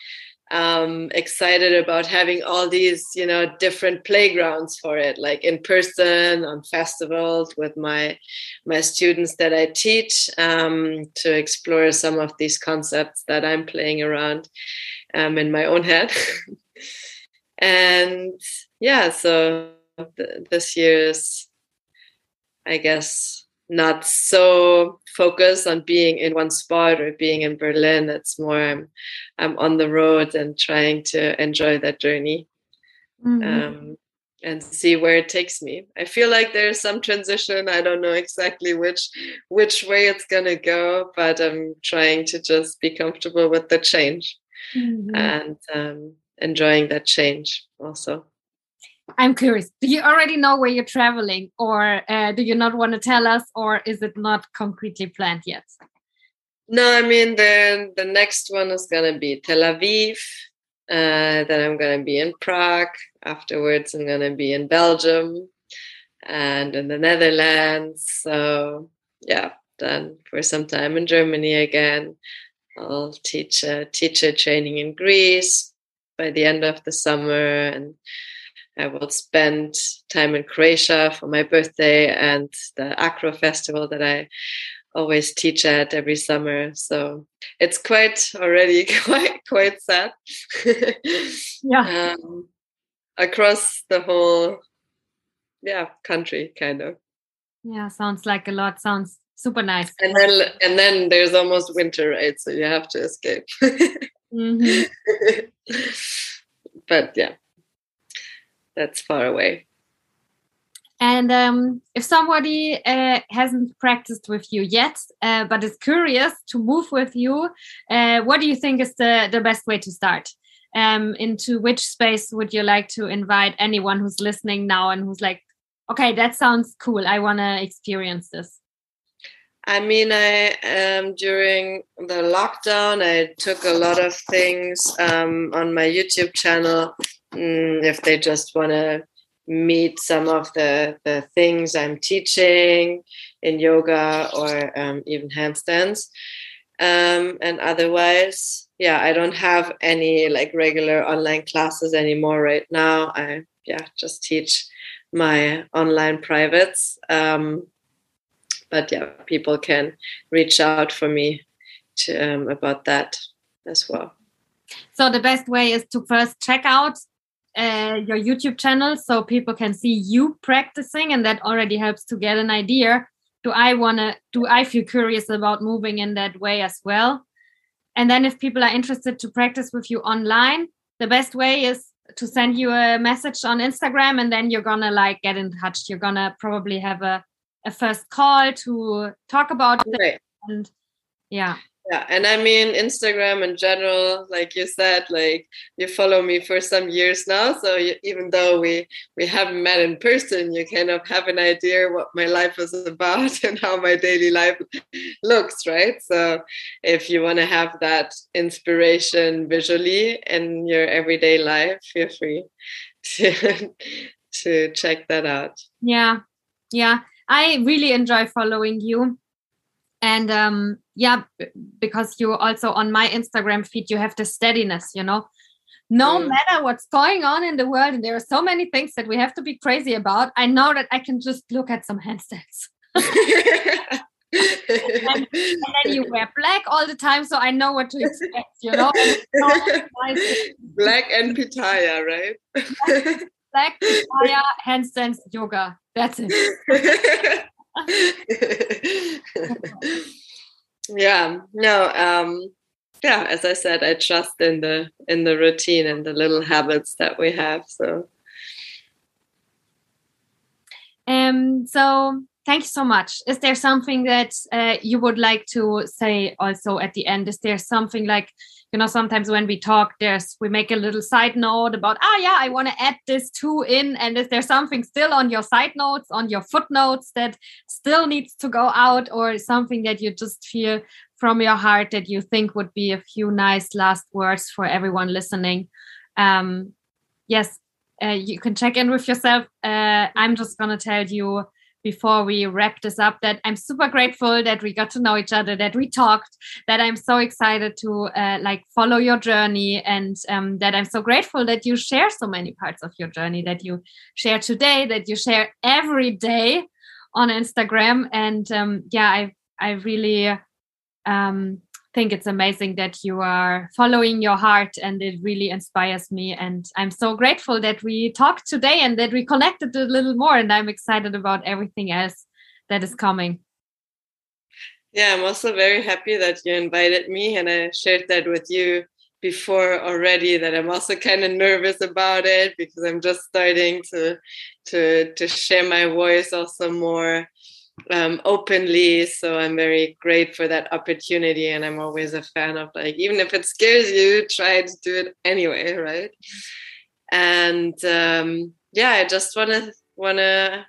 um, excited about having all these, you know, different playgrounds for it, like in person, on festivals with my my students that I teach, um, to explore some of these concepts that I'm playing around um, in my own head. and yeah, so th- this year's, I guess, not so focused on being in one spot or being in Berlin. It's more I'm I'm on the road and trying to enjoy that journey mm-hmm. um, and see where it takes me. I feel like there's some transition. I don't know exactly which which way it's gonna go, but I'm trying to just be comfortable with the change mm-hmm. and um, enjoying that change also. I'm curious. Do you already know where you're traveling, or uh, do you not want to tell us, or is it not concretely planned yet? No, I mean the the next one is gonna be Tel Aviv. Uh, then I'm gonna be in Prague. Afterwards, I'm gonna be in Belgium and in the Netherlands. So yeah, then for some time in Germany again. I'll teach a teacher training in Greece by the end of the summer and I will spend time in Croatia for my birthday and the Acro Festival that I always teach at every summer. So it's quite already quite quite sad. yeah. Um, across the whole yeah country kind of. Yeah, sounds like a lot. Sounds super nice. And then and then there's almost winter, right? So you have to escape. mm-hmm. but yeah that's far away. And um, if somebody uh, hasn't practiced with you yet, uh, but is curious to move with you, uh, what do you think is the, the best way to start? Um, into which space would you like to invite anyone who's listening now and who's like, okay, that sounds cool. I want to experience this. I mean, I um, during the lockdown, I took a lot of things um, on my YouTube channel. Mm, if they just want to meet some of the, the things I'm teaching in yoga or um, even handstands. Um, and otherwise, yeah, I don't have any like regular online classes anymore right now. I yeah just teach my online privates. But yeah, people can reach out for me to um, about that as well. So the best way is to first check out uh, your YouTube channel so people can see you practicing, and that already helps to get an idea. Do I want to? Do I feel curious about moving in that way as well? And then, if people are interested to practice with you online, the best way is to send you a message on Instagram, and then you're gonna like get in touch. You're gonna probably have a a first call to talk about it, and yeah. Yeah and i mean instagram in general like you said like you follow me for some years now so you, even though we we haven't met in person you kind of have an idea what my life is about and how my daily life looks right? So if you want to have that inspiration visually in your everyday life feel free to to check that out. Yeah yeah i really enjoy following you. And um yeah because you also on my instagram feed you have the steadiness you know? No mm. matter what's going on in the world and there are so many things that we have to be crazy about i know that i can just look at some handstands and, and, then you wear black all the time so i know what to expect you know? Black and pitaya right? Black pitaya handstands yoga that's it. Yeah no um yeah as i said i trust in the in the routine and the little habits that we have so. Um so thank you so much. Is there something that uh, you would like to say also at the end? Is there something like you know sometimes when we talk there's we make a little side note about ah yeah i want to add this too in and is there something still on your side notes on your footnotes that still needs to go out or something that you just feel from your heart that you think would be a few nice last words for everyone listening? Um yes uh, you can check in with yourself. Uh, i'm just gonna tell you before we wrap this up that I'm super grateful that we got to know each other, that we talked, that I'm so excited to uh, like follow your journey, and um, that I'm so grateful that you share so many parts of your journey that you share today, that you share every day on Instagram, and um, yeah, I I really um, think it's amazing that you are following your heart and it really inspires me. And i'm so grateful that we talked today and that we connected a little more. And i'm excited about everything else that is coming. Yeah i'm also very happy that you invited me and i shared that with you before already that i'm also kind of nervous about it because i'm just starting to to to share my voice also more um, openly. So I'm very great for that opportunity. And I'm always a fan of like, even if it scares you, try to do it anyway, right? And um, yeah, I just want to want to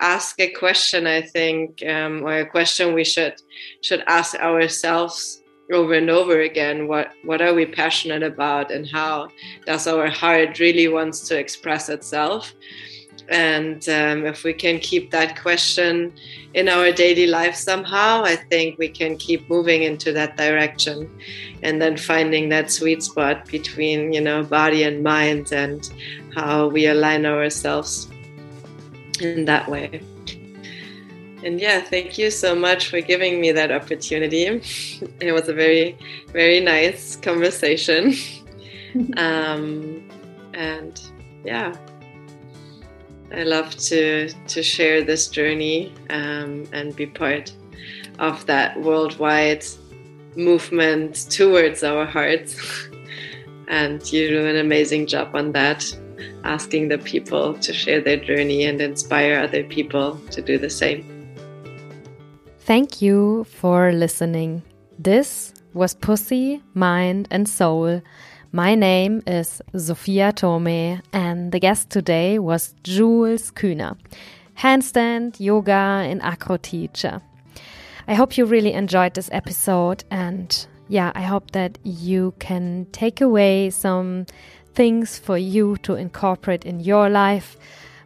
ask a question. I think, um, or a question we should should ask ourselves over and over again. What what are we passionate about, and how does our heart really wants to express itself? And um, if we can keep that question in our daily life somehow, I think we can keep moving into that direction and then finding that sweet spot between, you know, body and mind and how we align ourselves in that way. And yeah, thank you so much for giving me that opportunity. it was a very, very nice conversation. um, and yeah. I love to to share this journey um, and be part of that worldwide movement towards our hearts. and you do an amazing job on that, asking the people to share their journey and inspire other people to do the same. Thank you for listening. This was Pussy, Mind, and Soul. My name is Sophia Tome, and the guest today was Jules Kühner, handstand, yoga, and acro teacher. I hope you really enjoyed this episode, and yeah, I hope that you can take away some things for you to incorporate in your life.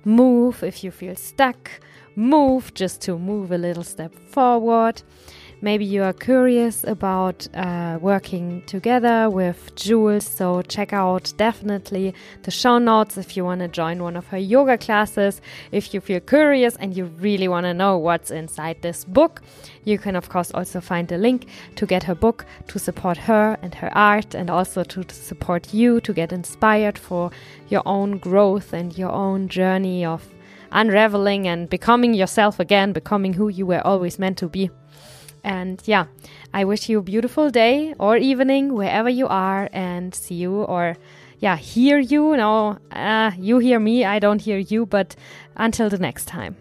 Move if you feel stuck, move just to move a little step forward. Maybe you are curious about uh, working together with Jules, so check out definitely the show notes if you want to join one of her yoga classes. If you feel curious and you really want to know what's inside this book, you can, of course, also find a link to get her book to support her and her art, and also to support you to get inspired for your own growth and your own journey of unraveling and becoming yourself again, becoming who you were always meant to be. And yeah, I wish you a beautiful day or evening wherever you are and see you or yeah, hear you. No, uh, you hear me, I don't hear you, but until the next time.